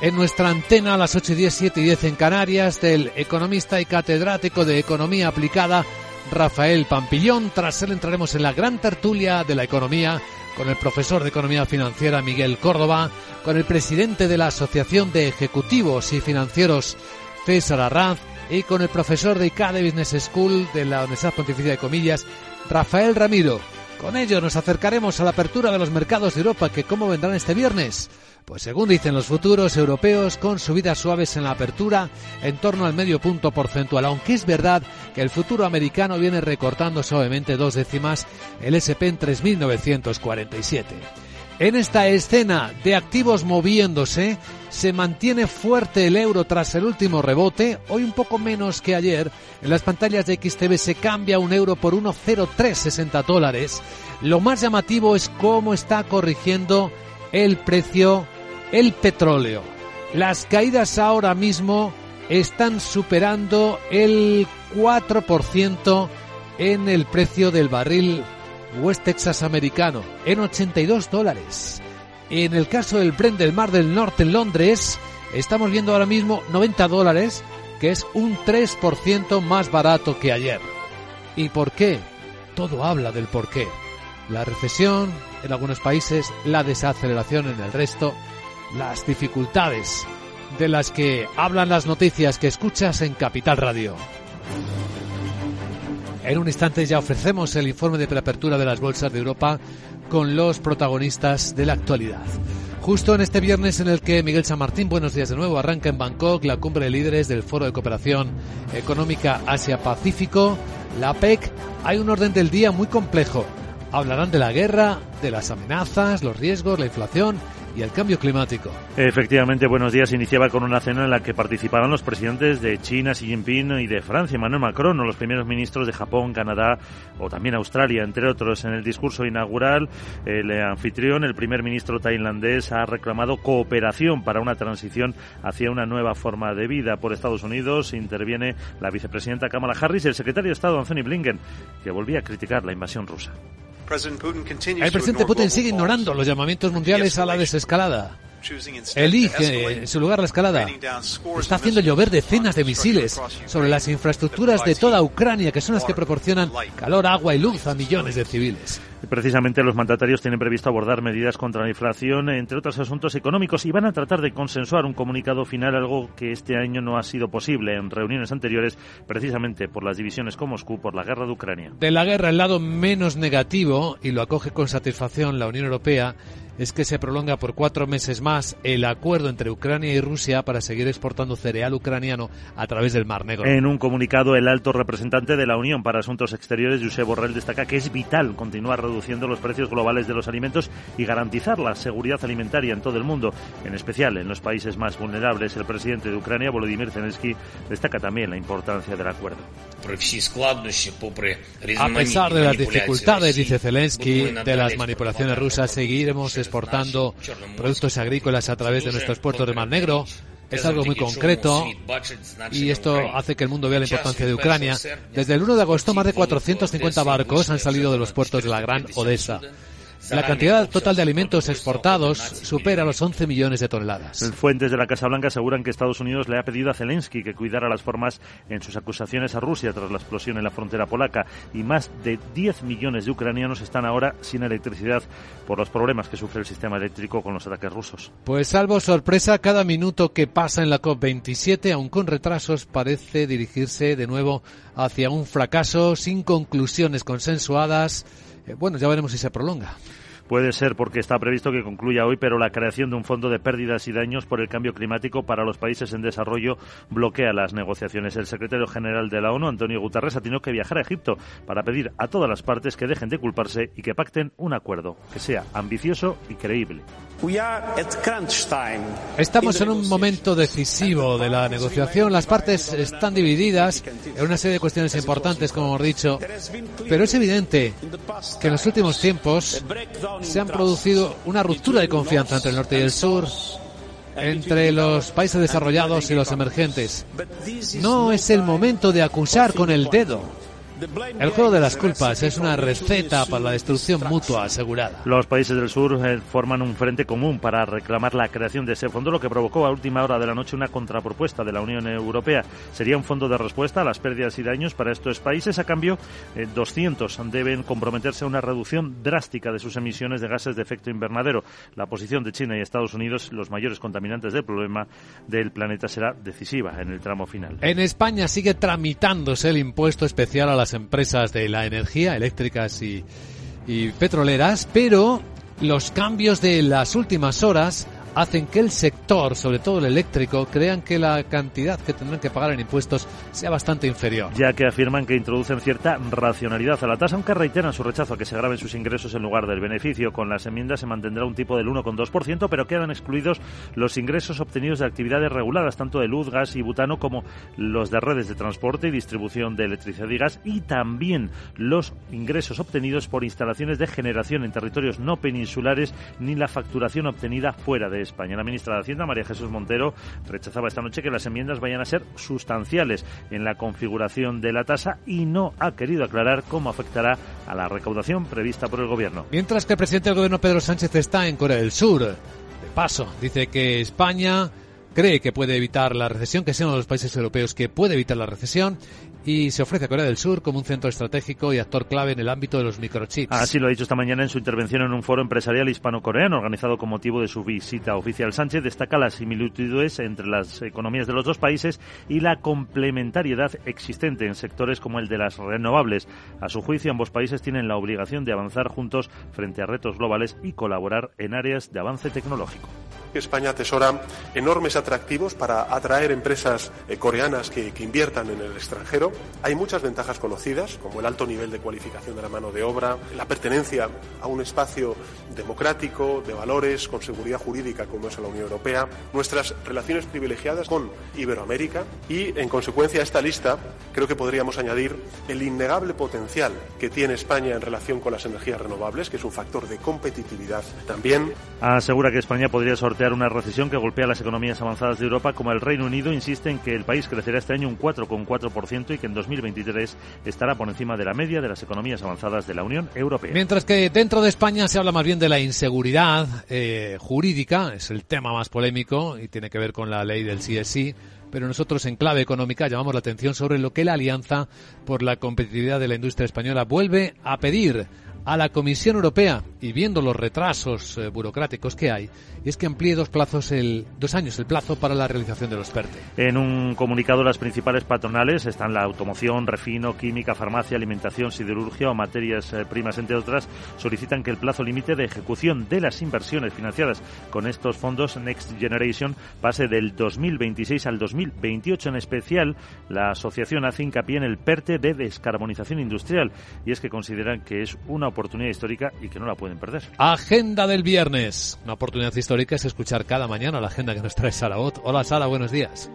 en nuestra antena a las 8 y 10, 7 y 10 en Canarias del economista y catedrático de Economía Aplicada Rafael Pampillón. Tras él entraremos en la gran tertulia de la economía con el profesor de Economía Financiera Miguel Córdoba, con el presidente de la Asociación de Ejecutivos y Financieros César Arraz y con el profesor de ICADE Business School de la Universidad Pontificia de Comillas, Rafael Ramiro. Con ello nos acercaremos a la apertura de los mercados de Europa que cómo vendrán este viernes. Pues según dicen los futuros europeos, con subidas suaves en la apertura en torno al medio punto porcentual, aunque es verdad que el futuro americano viene recortando suavemente dos décimas el SP en 3.947. En esta escena de activos moviéndose, se mantiene fuerte el euro tras el último rebote, hoy un poco menos que ayer. En las pantallas de XTV se cambia un euro por 1,0360 dólares. Lo más llamativo es cómo está corrigiendo el precio el petróleo. Las caídas ahora mismo están superando el 4% en el precio del barril West Texas americano, en 82 dólares. En el caso del Brent del Mar del Norte en Londres, estamos viendo ahora mismo 90 dólares, que es un 3% más barato que ayer. ¿Y por qué? Todo habla del por qué. La recesión en algunos países, la desaceleración en el resto, las dificultades de las que hablan las noticias que escuchas en Capital Radio. En un instante ya ofrecemos el informe de preapertura de las bolsas de Europa con los protagonistas de la actualidad. Justo en este viernes en el que Miguel San Martín, buenos días de nuevo, arranca en Bangkok la cumbre de líderes del Foro de Cooperación Económica Asia-Pacífico, la PEC, hay un orden del día muy complejo. Hablarán de la guerra, de las amenazas, los riesgos, la inflación y el cambio climático. Efectivamente, buenos días. Iniciaba con una cena en la que participaban los presidentes de China, Xi Jinping, y de Francia, Emmanuel Macron, o los primeros ministros de Japón, Canadá o también Australia, entre otros. En el discurso inaugural, el anfitrión, el primer ministro tailandés, ha reclamado cooperación para una transición hacia una nueva forma de vida. Por Estados Unidos interviene la vicepresidenta Kamala Harris y el secretario de Estado, Anthony Blinken, que volvía a criticar la invasión rusa. El presidente Putin sigue ignorando los llamamientos mundiales a la desescalada. Elige en su lugar la escalada. Está haciendo llover decenas de misiles sobre las infraestructuras de toda Ucrania, que son las que proporcionan calor, agua y luz a millones de civiles. Precisamente los mandatarios tienen previsto abordar medidas contra la inflación, entre otros asuntos económicos, y van a tratar de consensuar un comunicado final, algo que este año no ha sido posible en reuniones anteriores, precisamente por las divisiones con Moscú por la guerra de Ucrania. De la guerra, el lado menos negativo, y lo acoge con satisfacción la Unión Europea, es que se prolonga por cuatro meses más el acuerdo entre Ucrania y Rusia para seguir exportando cereal ucraniano a través del Mar Negro. En un comunicado, el alto representante de la Unión para Asuntos Exteriores, Josep Borrell, destaca que es vital continuar reduciendo los precios globales de los alimentos y garantizar la seguridad alimentaria en todo el mundo, en especial en los países más vulnerables. El presidente de Ucrania, Volodymyr Zelensky, destaca también la importancia del acuerdo. A pesar de las dificultades, dice Zelensky, de las manipulaciones rusas, seguiremos exportando productos agrícolas a través de nuestros puertos de Mar Negro. Es algo muy concreto y esto hace que el mundo vea la importancia de Ucrania. Desde el 1 de agosto, más de 450 barcos han salido de los puertos de la Gran Odessa. La cantidad total de alimentos exportados supera los 11 millones de toneladas. Fuentes de la Casa Blanca aseguran que Estados Unidos le ha pedido a Zelensky que cuidara las formas en sus acusaciones a Rusia tras la explosión en la frontera polaca y más de 10 millones de ucranianos están ahora sin electricidad por los problemas que sufre el sistema eléctrico con los ataques rusos. Pues salvo sorpresa, cada minuto que pasa en la COP27, aun con retrasos, parece dirigirse de nuevo hacia un fracaso sin conclusiones consensuadas bueno, ya veremos si se prolonga. Puede ser porque está previsto que concluya hoy, pero la creación de un fondo de pérdidas y daños por el cambio climático para los países en desarrollo bloquea las negociaciones. El secretario general de la ONU, Antonio Guterres, ha tenido que viajar a Egipto para pedir a todas las partes que dejen de culparse y que pacten un acuerdo que sea ambicioso y creíble. Estamos en un momento decisivo de la negociación. Las partes están divididas en una serie de cuestiones importantes, como hemos dicho, pero es evidente que en los últimos tiempos se han producido una ruptura de confianza entre el norte y el sur, entre los países desarrollados y los emergentes. No es el momento de acusar con el dedo. El juego de las culpas es una receta para la destrucción mutua asegurada. Los países del sur eh, forman un frente común para reclamar la creación de ese fondo, lo que provocó a última hora de la noche una contrapropuesta de la Unión Europea. Sería un fondo de respuesta a las pérdidas y daños para estos países. A cambio, 200 eh, deben comprometerse a una reducción drástica de sus emisiones de gases de efecto invernadero. La posición de China y Estados Unidos, los mayores contaminantes del problema del planeta, será decisiva en el tramo final. En España sigue tramitándose el impuesto especial a las empresas de la energía, eléctricas y, y petroleras, pero los cambios de las últimas horas hacen que el sector, sobre todo el eléctrico, crean que la cantidad que tendrán que pagar en impuestos sea bastante inferior. Ya que afirman que introducen cierta racionalidad a la tasa, aunque reiteran su rechazo a que se graben sus ingresos en lugar del beneficio. Con las enmiendas se mantendrá un tipo del 1,2%, pero quedan excluidos los ingresos obtenidos de actividades reguladas, tanto de luz, gas y butano, como los de redes de transporte y distribución de electricidad y gas, y también los ingresos obtenidos por instalaciones de generación en territorios no peninsulares, ni la facturación obtenida fuera de España. La ministra de Hacienda, María Jesús Montero, rechazaba esta noche que las enmiendas vayan a ser sustanciales en la configuración de la tasa y no ha querido aclarar cómo afectará a la recaudación prevista por el Gobierno. Mientras que el presidente del Gobierno, Pedro Sánchez, está en Corea del Sur. De paso, dice que España cree que puede evitar la recesión, que sea uno de los países europeos que puede evitar la recesión y se ofrece a Corea del Sur como un centro estratégico y actor clave en el ámbito de los microchips. Así lo ha dicho esta mañana en su intervención en un foro empresarial hispano-coreano organizado con motivo de su visita oficial. Sánchez destaca las similitudes entre las economías de los dos países y la complementariedad existente en sectores como el de las renovables. A su juicio, ambos países tienen la obligación de avanzar juntos frente a retos globales y colaborar en áreas de avance tecnológico. España atesora enormes atractivos para atraer empresas eh, coreanas que, que inviertan en el extranjero. Hay muchas ventajas conocidas, como el alto nivel de cualificación de la mano de obra, la pertenencia a un espacio democrático, de valores, con seguridad jurídica como es la Unión Europea, nuestras relaciones privilegiadas con Iberoamérica y, en consecuencia, a esta lista creo que podríamos añadir el innegable potencial que tiene España en relación con las energías renovables, que es un factor de competitividad también. Asegura que España podría sortear una recesión que golpea las economías avanzadas de Europa, como el Reino Unido insiste en que el país crecerá este año un 4,4% y que en 2023 estará por encima de la media de las economías avanzadas de la Unión Europea. Mientras que dentro de España se habla más bien de la inseguridad eh, jurídica, es el tema más polémico y tiene que ver con la ley del CSI pero nosotros en clave económica llamamos la atención sobre lo que la Alianza por la Competitividad de la Industria Española vuelve a pedir a la Comisión Europea y viendo los retrasos eh, burocráticos que hay, es que amplíe dos plazos el dos años el plazo para la realización de los PERTE. En un comunicado las principales patronales están la automoción, refino, química, farmacia, alimentación, siderurgia o materias eh, primas entre otras solicitan que el plazo límite de ejecución de las inversiones financiadas con estos fondos Next Generation pase del 2026 al 2028 en especial la asociación hace hincapié en el PERTE de descarbonización industrial y es que consideran que es una oportunidad histórica y que no la pueden perder. Agenda del viernes. Una oportunidad histórica es escuchar cada mañana la agenda que nos trae Sara Bot. Hola Sara, buenos días.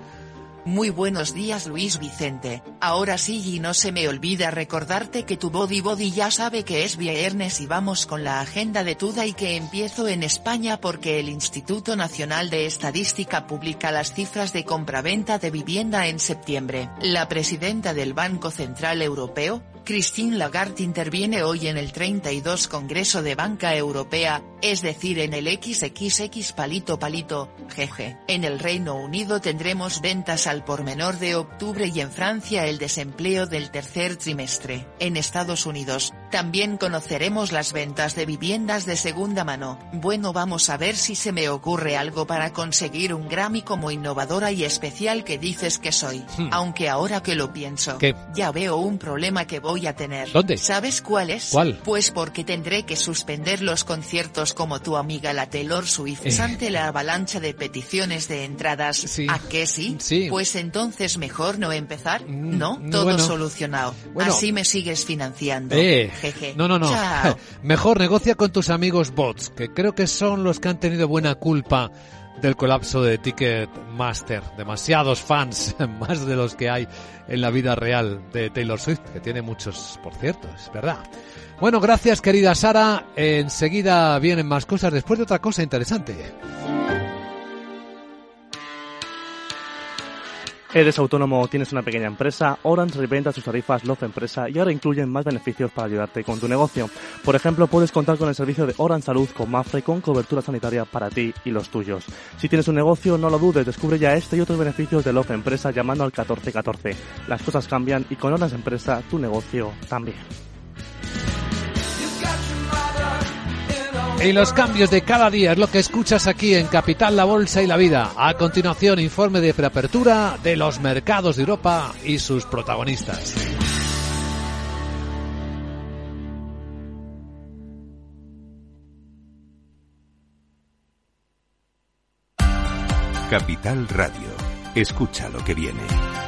Muy buenos días Luis Vicente. Ahora sí y no se me olvida recordarte que tu body body ya sabe que es viernes y vamos con la agenda de Tuda y que empiezo en España porque el Instituto Nacional de Estadística publica las cifras de compraventa de vivienda en septiembre. La presidenta del Banco Central Europeo, Christine Lagarde interviene hoy en el 32 Congreso de Banca Europea, es decir en el XXX palito palito, jeje. En el Reino Unido tendremos ventas al por menor de octubre y en Francia el desempleo del tercer trimestre. En Estados Unidos, también conoceremos las ventas de viviendas de segunda mano. Bueno vamos a ver si se me ocurre algo para conseguir un Grammy como innovadora y especial que dices que soy. Hmm. Aunque ahora que lo pienso, ¿Qué? ya veo un problema que voy a tener. ¿Dónde? ¿Sabes cuál es? ¿Cuál? Pues porque tendré que suspender los conciertos como tu amiga la Taylor Swift Eh. ante la avalancha de peticiones de entradas. ¿A qué sí? Sí. Mm, Pues entonces mejor no empezar, ¿no? Todo bueno. solucionado. Bueno. Así me sigues financiando. Eh, Jeje. no, no, no. Chao. [laughs] Mejor negocia con tus amigos bots, que creo que son los que han tenido buena culpa del colapso de Ticketmaster. Demasiados fans, [laughs] más de los que hay en la vida real de Taylor Swift, que tiene muchos, por cierto, es verdad. Bueno, gracias querida Sara. Enseguida vienen más cosas después de otra cosa interesante. ¿Eres autónomo o tienes una pequeña empresa? Orange reventa sus tarifas Love Empresa y ahora incluyen más beneficios para ayudarte con tu negocio. Por ejemplo, puedes contar con el servicio de Orange Salud con Mafre con cobertura sanitaria para ti y los tuyos. Si tienes un negocio, no lo dudes, descubre ya este y otros beneficios de Love Empresa llamando al 1414. Las cosas cambian y con Orange Empresa tu negocio también. Y los cambios de cada día es lo que escuchas aquí en Capital, la Bolsa y la Vida. A continuación, informe de preapertura de los mercados de Europa y sus protagonistas. Capital Radio. Escucha lo que viene.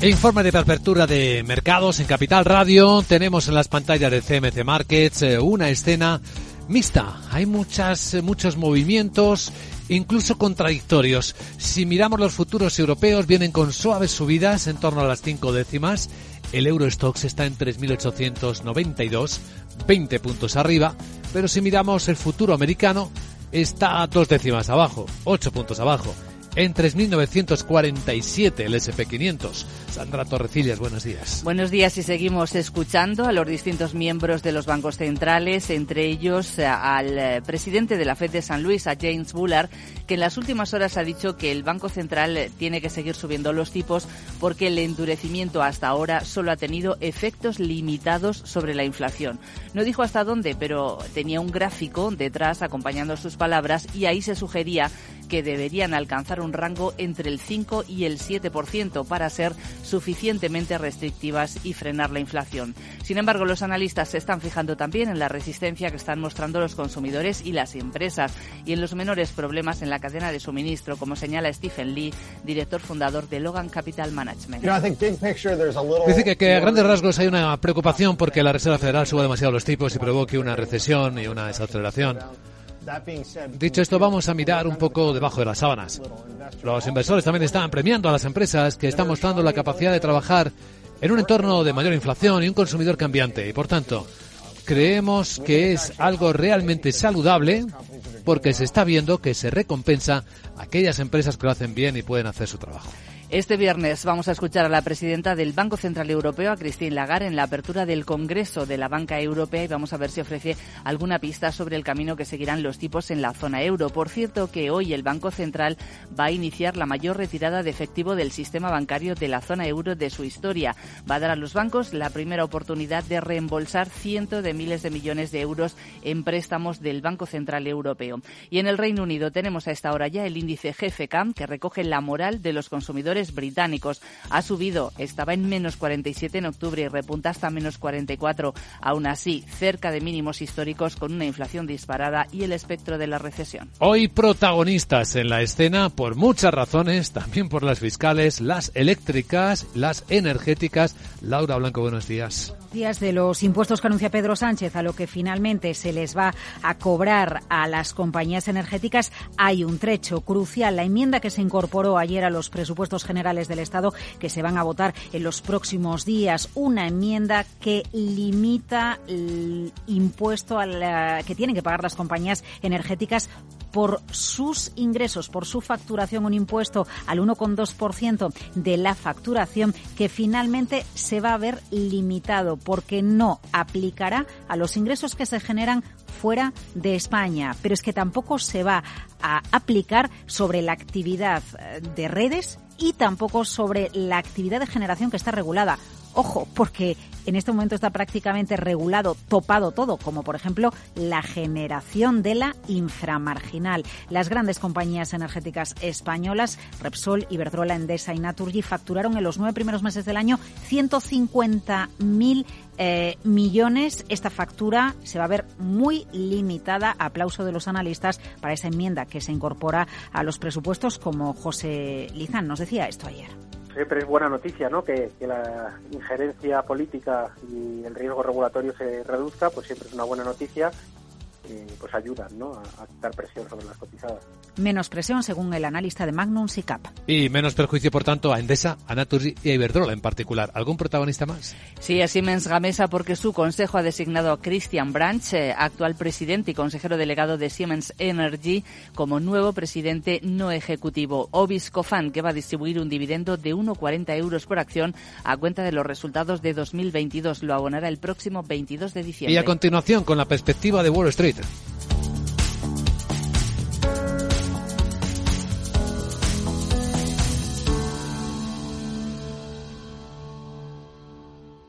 Informe de apertura de mercados en Capital Radio. Tenemos en las pantallas de CMC Markets eh, una escena mixta. Hay muchas, eh, muchos movimientos, incluso contradictorios. Si miramos los futuros europeos, vienen con suaves subidas en torno a las cinco décimas. El Eurostox está en 3.892, 20 puntos arriba. Pero si miramos el futuro americano, está a dos décimas abajo, 8 puntos abajo en 3.947 el SP500. Sandra Torrecillas, buenos días. Buenos días y seguimos escuchando a los distintos miembros de los bancos centrales, entre ellos eh, al eh, presidente de la FED de San Luis, a James Bullard, que en las últimas horas ha dicho que el Banco Central eh, tiene que seguir subiendo los tipos porque el endurecimiento hasta ahora solo ha tenido efectos limitados sobre la inflación. No dijo hasta dónde, pero tenía un gráfico detrás acompañando sus palabras y ahí se sugería que deberían alcanzar un rango entre el 5 y el 7% para ser suficientemente restrictivas y frenar la inflación. Sin embargo, los analistas se están fijando también en la resistencia que están mostrando los consumidores y las empresas y en los menores problemas en la cadena de suministro, como señala Stephen Lee, director fundador de Logan Capital Management. Dice que, a grandes rasgos hay una preocupación porque la Reserva Federal suba demasiado los tipos y provoque una recesión y una desaceleración. Dicho esto, vamos a mirar un poco debajo de las sábanas. Los inversores también están premiando a las empresas que están mostrando la capacidad de trabajar en un entorno de mayor inflación y un consumidor cambiante. Y por tanto, creemos que es algo realmente saludable porque se está viendo que se recompensa a aquellas empresas que lo hacen bien y pueden hacer su trabajo. Este viernes vamos a escuchar a la presidenta del Banco Central Europeo, a Christine Lagarde, en la apertura del Congreso de la Banca Europea y vamos a ver si ofrece alguna pista sobre el camino que seguirán los tipos en la zona euro. Por cierto, que hoy el Banco Central va a iniciar la mayor retirada de efectivo del sistema bancario de la zona euro de su historia. Va a dar a los bancos la primera oportunidad de reembolsar cientos de miles de millones de euros en préstamos del Banco Central Europeo. Y en el Reino Unido tenemos a esta hora ya el índice GFK, que recoge la moral de los consumidores británicos. Ha subido, estaba en menos 47 en octubre y repunta hasta menos 44. Aún así, cerca de mínimos históricos con una inflación disparada y el espectro de la recesión. Hoy protagonistas en la escena por muchas razones, también por las fiscales, las eléctricas, las energéticas. Laura Blanco, buenos días. Días de los impuestos que anuncia Pedro Sánchez a lo que finalmente se les va a cobrar a las compañías energéticas, hay un trecho crucial. La enmienda que se incorporó ayer a los presupuestos generales del Estado que se van a votar en los próximos días. Una enmienda que limita el impuesto a que tienen que pagar las compañías energéticas por sus ingresos, por su facturación, un impuesto al 1,2% de la facturación que finalmente se va a ver limitado porque no aplicará a los ingresos que se generan fuera de España, pero es que tampoco se va a aplicar sobre la actividad eh, de redes y tampoco sobre la actividad de generación que está regulada. Ojo, porque en este momento está prácticamente regulado, topado todo, como por ejemplo la generación de la inframarginal. Las grandes compañías energéticas españolas, Repsol, Iberdrola, Endesa y Naturgy, facturaron en los nueve primeros meses del año 150.000 eh, millones. Esta factura se va a ver muy limitada. Aplauso de los analistas para esa enmienda que se incorpora a los presupuestos, como José Lizán nos decía esto ayer siempre es buena noticia ¿no? que, la injerencia política y el riesgo regulatorio se reduzca, pues siempre es una buena noticia pues ayudan ¿no? a, quitar presión sobre las cotizadas. Menos presión según el analista de Magnum SICAP. Y menos perjuicio, por tanto, a Endesa, a Naturgy y a Iberdrola en particular. ¿Algún protagonista más? Sí, a Siemens Gamesa porque su consejo ha designado a Christian Branch, eh, actual presidente y consejero delegado de Siemens Energy, como nuevo presidente no ejecutivo. Obis Cofan, que va a distribuir un dividendo de 1,40 euros por acción a cuenta de los resultados de 2022. Lo abonará el próximo 22 de diciembre. Y a continuación, con la perspectiva de Wall Street. Twitter.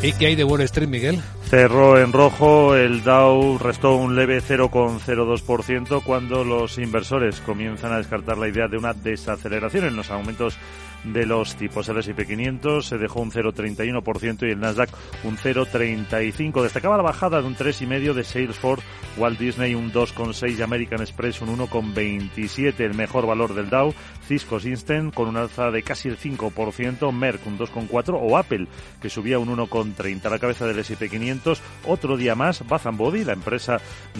¿Y qué hay de Wall Street, Miguel? Cerró en rojo, el Dow restó un leve 0,02% cuando los inversores comienzan a descartar la idea de una desaceleración en los aumentos de los tipos. El S&P 500 se dejó un 0,31% y el Nasdaq un 0,35%. Destacaba la bajada de un 3,5% de Salesforce, Walt Disney un 2,6% y American Express un 1,27%. El mejor valor del Dow, Cisco Instant con un alza de casi el 5%, Merck un 2,4% o Apple que subía un 1,30%. A la cabeza del S&P 500 otro día más Bath Body, la empresa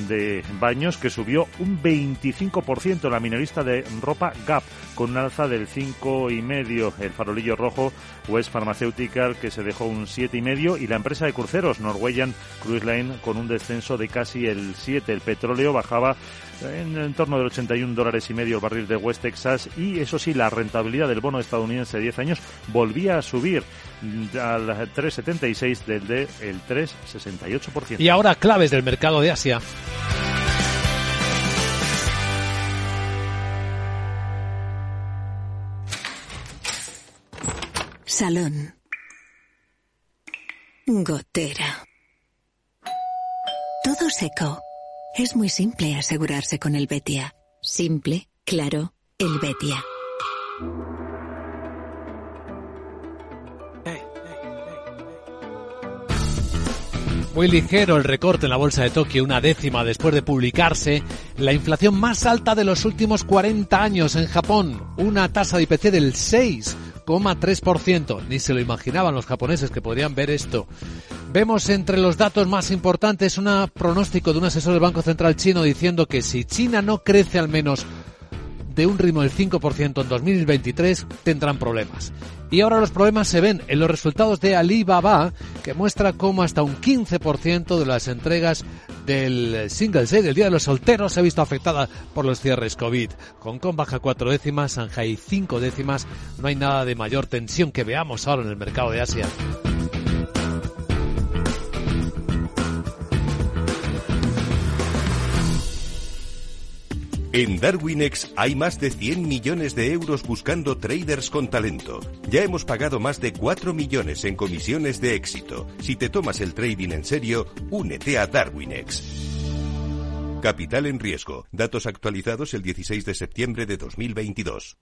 de baños que subió un 25%. La minorista de ropa Gap con un alza del 5,5% el farolillo rojo West Pharmaceutical que se dejó un siete y medio y la empresa de cruceros Norwegian Cruise Line con un descenso de casi el 7. El petróleo bajaba en, en torno del 81 dólares y medio el barril de West Texas y eso sí, la rentabilidad del bono estadounidense de 10 años volvía a subir al 3,76 del de el 3,68%. Y ahora claves del mercado de Asia. Salón. Gotera. Todo seco. Es muy simple asegurarse con el Betia. Simple, claro, el Betia. Muy ligero el recorte en la bolsa de Tokio, una décima después de publicarse la inflación más alta de los últimos 40 años en Japón, una tasa de IPC del 6,3%. Ni se lo imaginaban los japoneses que podrían ver esto. Vemos entre los datos más importantes un pronóstico de un asesor del Banco Central chino diciendo que si China no crece al menos de un ritmo del 5% en 2023, tendrán problemas. Y ahora los problemas se ven en los resultados de Alibaba, que muestra cómo hasta un 15% de las entregas del Single Day, del Día de los Solteros, se ha visto afectada por los cierres COVID. Hong Kong baja cuatro décimas, Shanghai cinco décimas. No hay nada de mayor tensión que veamos ahora en el mercado de Asia. En Darwinex hay más de 100 millones de euros buscando traders con talento. Ya hemos pagado más de 4 millones en comisiones de éxito. Si te tomas el trading en serio, únete a Darwinex. Capital en riesgo. Datos actualizados el 16 de septiembre de 2022.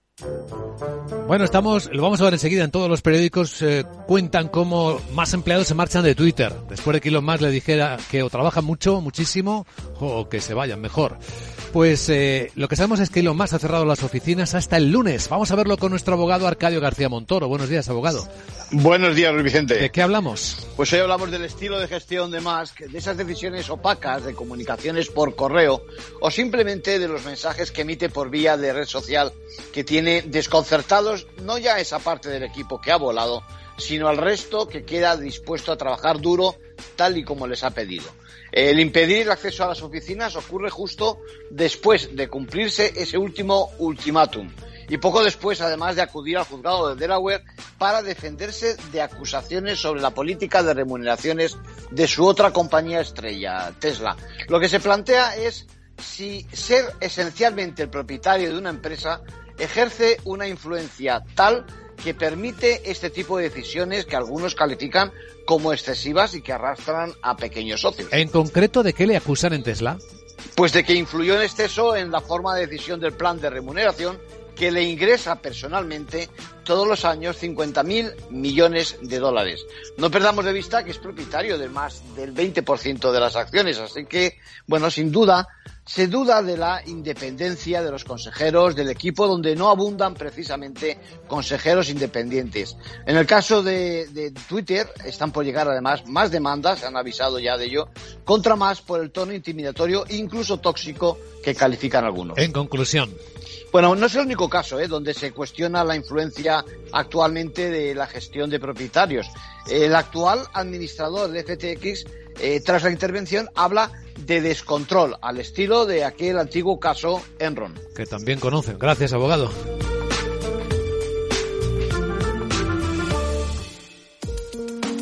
Bueno, estamos, lo vamos a ver enseguida en todos los periódicos, eh, cuentan cómo más empleados se marchan de Twitter, después de que Elon Musk le dijera que o trabajan mucho, muchísimo, o que se vayan mejor. Pues eh, lo que sabemos es que Elon Musk ha cerrado las oficinas hasta el lunes. Vamos a verlo con nuestro abogado Arcadio García Montoro. Buenos días, abogado. Buenos días, Luis Vicente. ¿De qué hablamos? Pues hoy hablamos del estilo de gestión de Musk, de esas decisiones opacas de comunicaciones por correo o simplemente de los mensajes que emite por vía de red social que tiene desconcertados no ya esa parte del equipo que ha volado, sino al resto que queda dispuesto a trabajar duro tal y como les ha pedido. El impedir el acceso a las oficinas ocurre justo después de cumplirse ese último ultimátum y poco después, además de acudir al juzgado de Delaware para defenderse de acusaciones sobre la política de remuneraciones de su otra compañía estrella, Tesla. Lo que se plantea es si ser esencialmente el propietario de una empresa ejerce una influencia tal que permite este tipo de decisiones que algunos califican como excesivas y que arrastran a pequeños socios. En concreto, ¿de qué le acusan en Tesla? Pues de que influyó en exceso en la forma de decisión del plan de remuneración que le ingresa personalmente todos los años 50.000 millones de dólares. No perdamos de vista que es propietario de más del 20% de las acciones, así que, bueno, sin duda, se duda de la independencia de los consejeros del equipo donde no abundan precisamente consejeros independientes. En el caso de, de Twitter están por llegar además más demandas, han avisado ya de ello, contra más por el tono intimidatorio incluso tóxico que califican algunos. En conclusión. Bueno, no es el único caso ¿eh? donde se cuestiona la influencia actualmente de la gestión de propietarios. El actual administrador de FTX, eh, tras la intervención, habla de descontrol, al estilo de aquel antiguo caso Enron. Que también conocen. Gracias, abogado.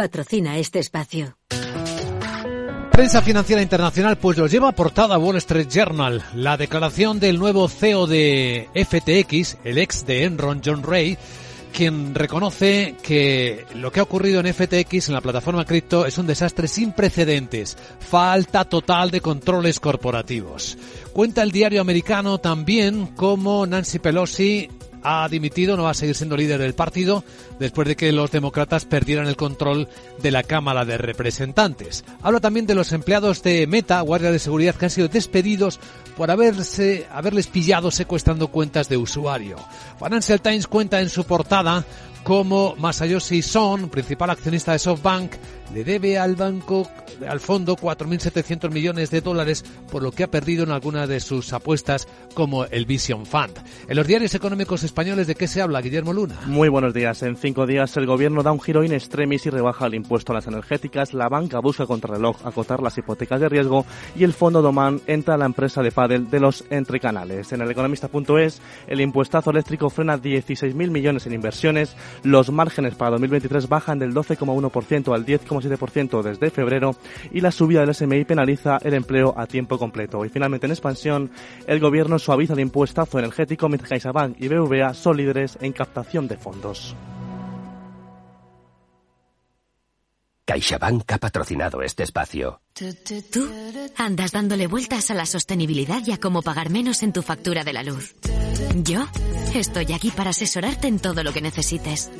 patrocina este espacio. Prensa financiera internacional pues lo lleva a portada Wall Street Journal. La declaración del nuevo CEO de FTX, el ex de Enron, John Ray, quien reconoce que lo que ha ocurrido en FTX, en la plataforma cripto, es un desastre sin precedentes. Falta total de controles corporativos. Cuenta el diario americano también cómo Nancy Pelosi ha dimitido, no va a seguir siendo líder del partido después de que los demócratas perdieran el control de la Cámara de Representantes. Habla también de los empleados de Meta, guardia de seguridad, que han sido despedidos por haberse, haberles pillado secuestrando cuentas de usuario. Financial Times cuenta en su portada cómo Masayoshi Son, principal accionista de SoftBank, le debe al banco, al fondo, 4.700 millones de dólares por lo que ha perdido en algunas de sus apuestas como el Vision Fund. En los diarios económicos españoles, ¿de qué se habla, Guillermo Luna? Muy buenos días. En cinco días el gobierno da un giro in extremis y rebaja el impuesto a las energéticas. La banca busca contrarreloj acotar las hipotecas de riesgo y el fondo Doman entra a la empresa de pádel de los entrecanales. En el economista.es, el impuestazo eléctrico frena 16.000 millones en inversiones. Los márgenes para 2023 bajan del 12,1% al 10,1% desde febrero y la subida del SMI penaliza el empleo a tiempo completo. Y finalmente en expansión, el gobierno suaviza el impuestazo energético mientras CaixaBank y BVA son líderes en captación de fondos. CaixaBank ha patrocinado este espacio. Tú andas dándole vueltas a la sostenibilidad y a cómo pagar menos en tu factura de la luz. Yo estoy aquí para asesorarte en todo lo que necesites.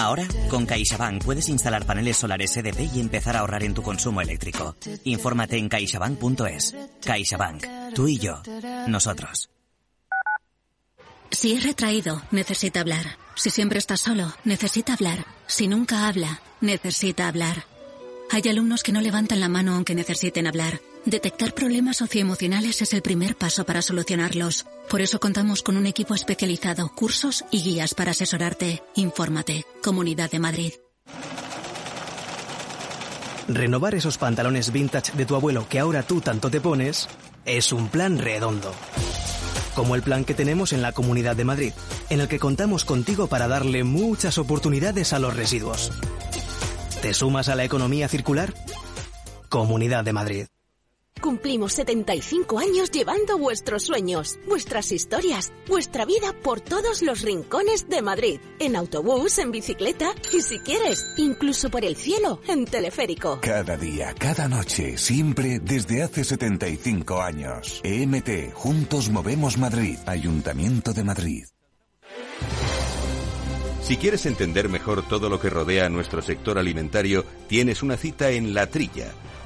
Ahora, con CaixaBank puedes instalar paneles solares EDP y empezar a ahorrar en tu consumo eléctrico. Infórmate en caixabank.es. CaixaBank. Tú y yo. Nosotros. Si es retraído, necesita hablar. Si siempre está solo, necesita hablar. Si nunca habla, necesita hablar. Hay alumnos que no levantan la mano aunque necesiten hablar. Detectar problemas socioemocionales es el primer paso para solucionarlos. Por eso contamos con un equipo especializado, cursos y guías para asesorarte. Infórmate. Comunidad de Madrid. Renovar esos pantalones vintage de tu abuelo que ahora tú tanto te pones es un plan redondo. como el plan que tenemos en la Comunidad de Madrid, en el que contamos contigo para darle muchas oportunidades a los residuos. ¿Te sumas a la economía circular? Comunidad de Madrid. Cumplimos 75 años llevando vuestros sueños, vuestras historias, vuestra vida por todos los rincones de Madrid. En autobús, en bicicleta y si quieres, incluso por el cielo, en teleférico. Cada día, cada noche, siempre desde hace 75 años. EMT, Juntos Movemos Madrid, Ayuntamiento de Madrid. Si quieres entender mejor todo lo que rodea a nuestro sector alimentario, tienes una cita en La Trilla.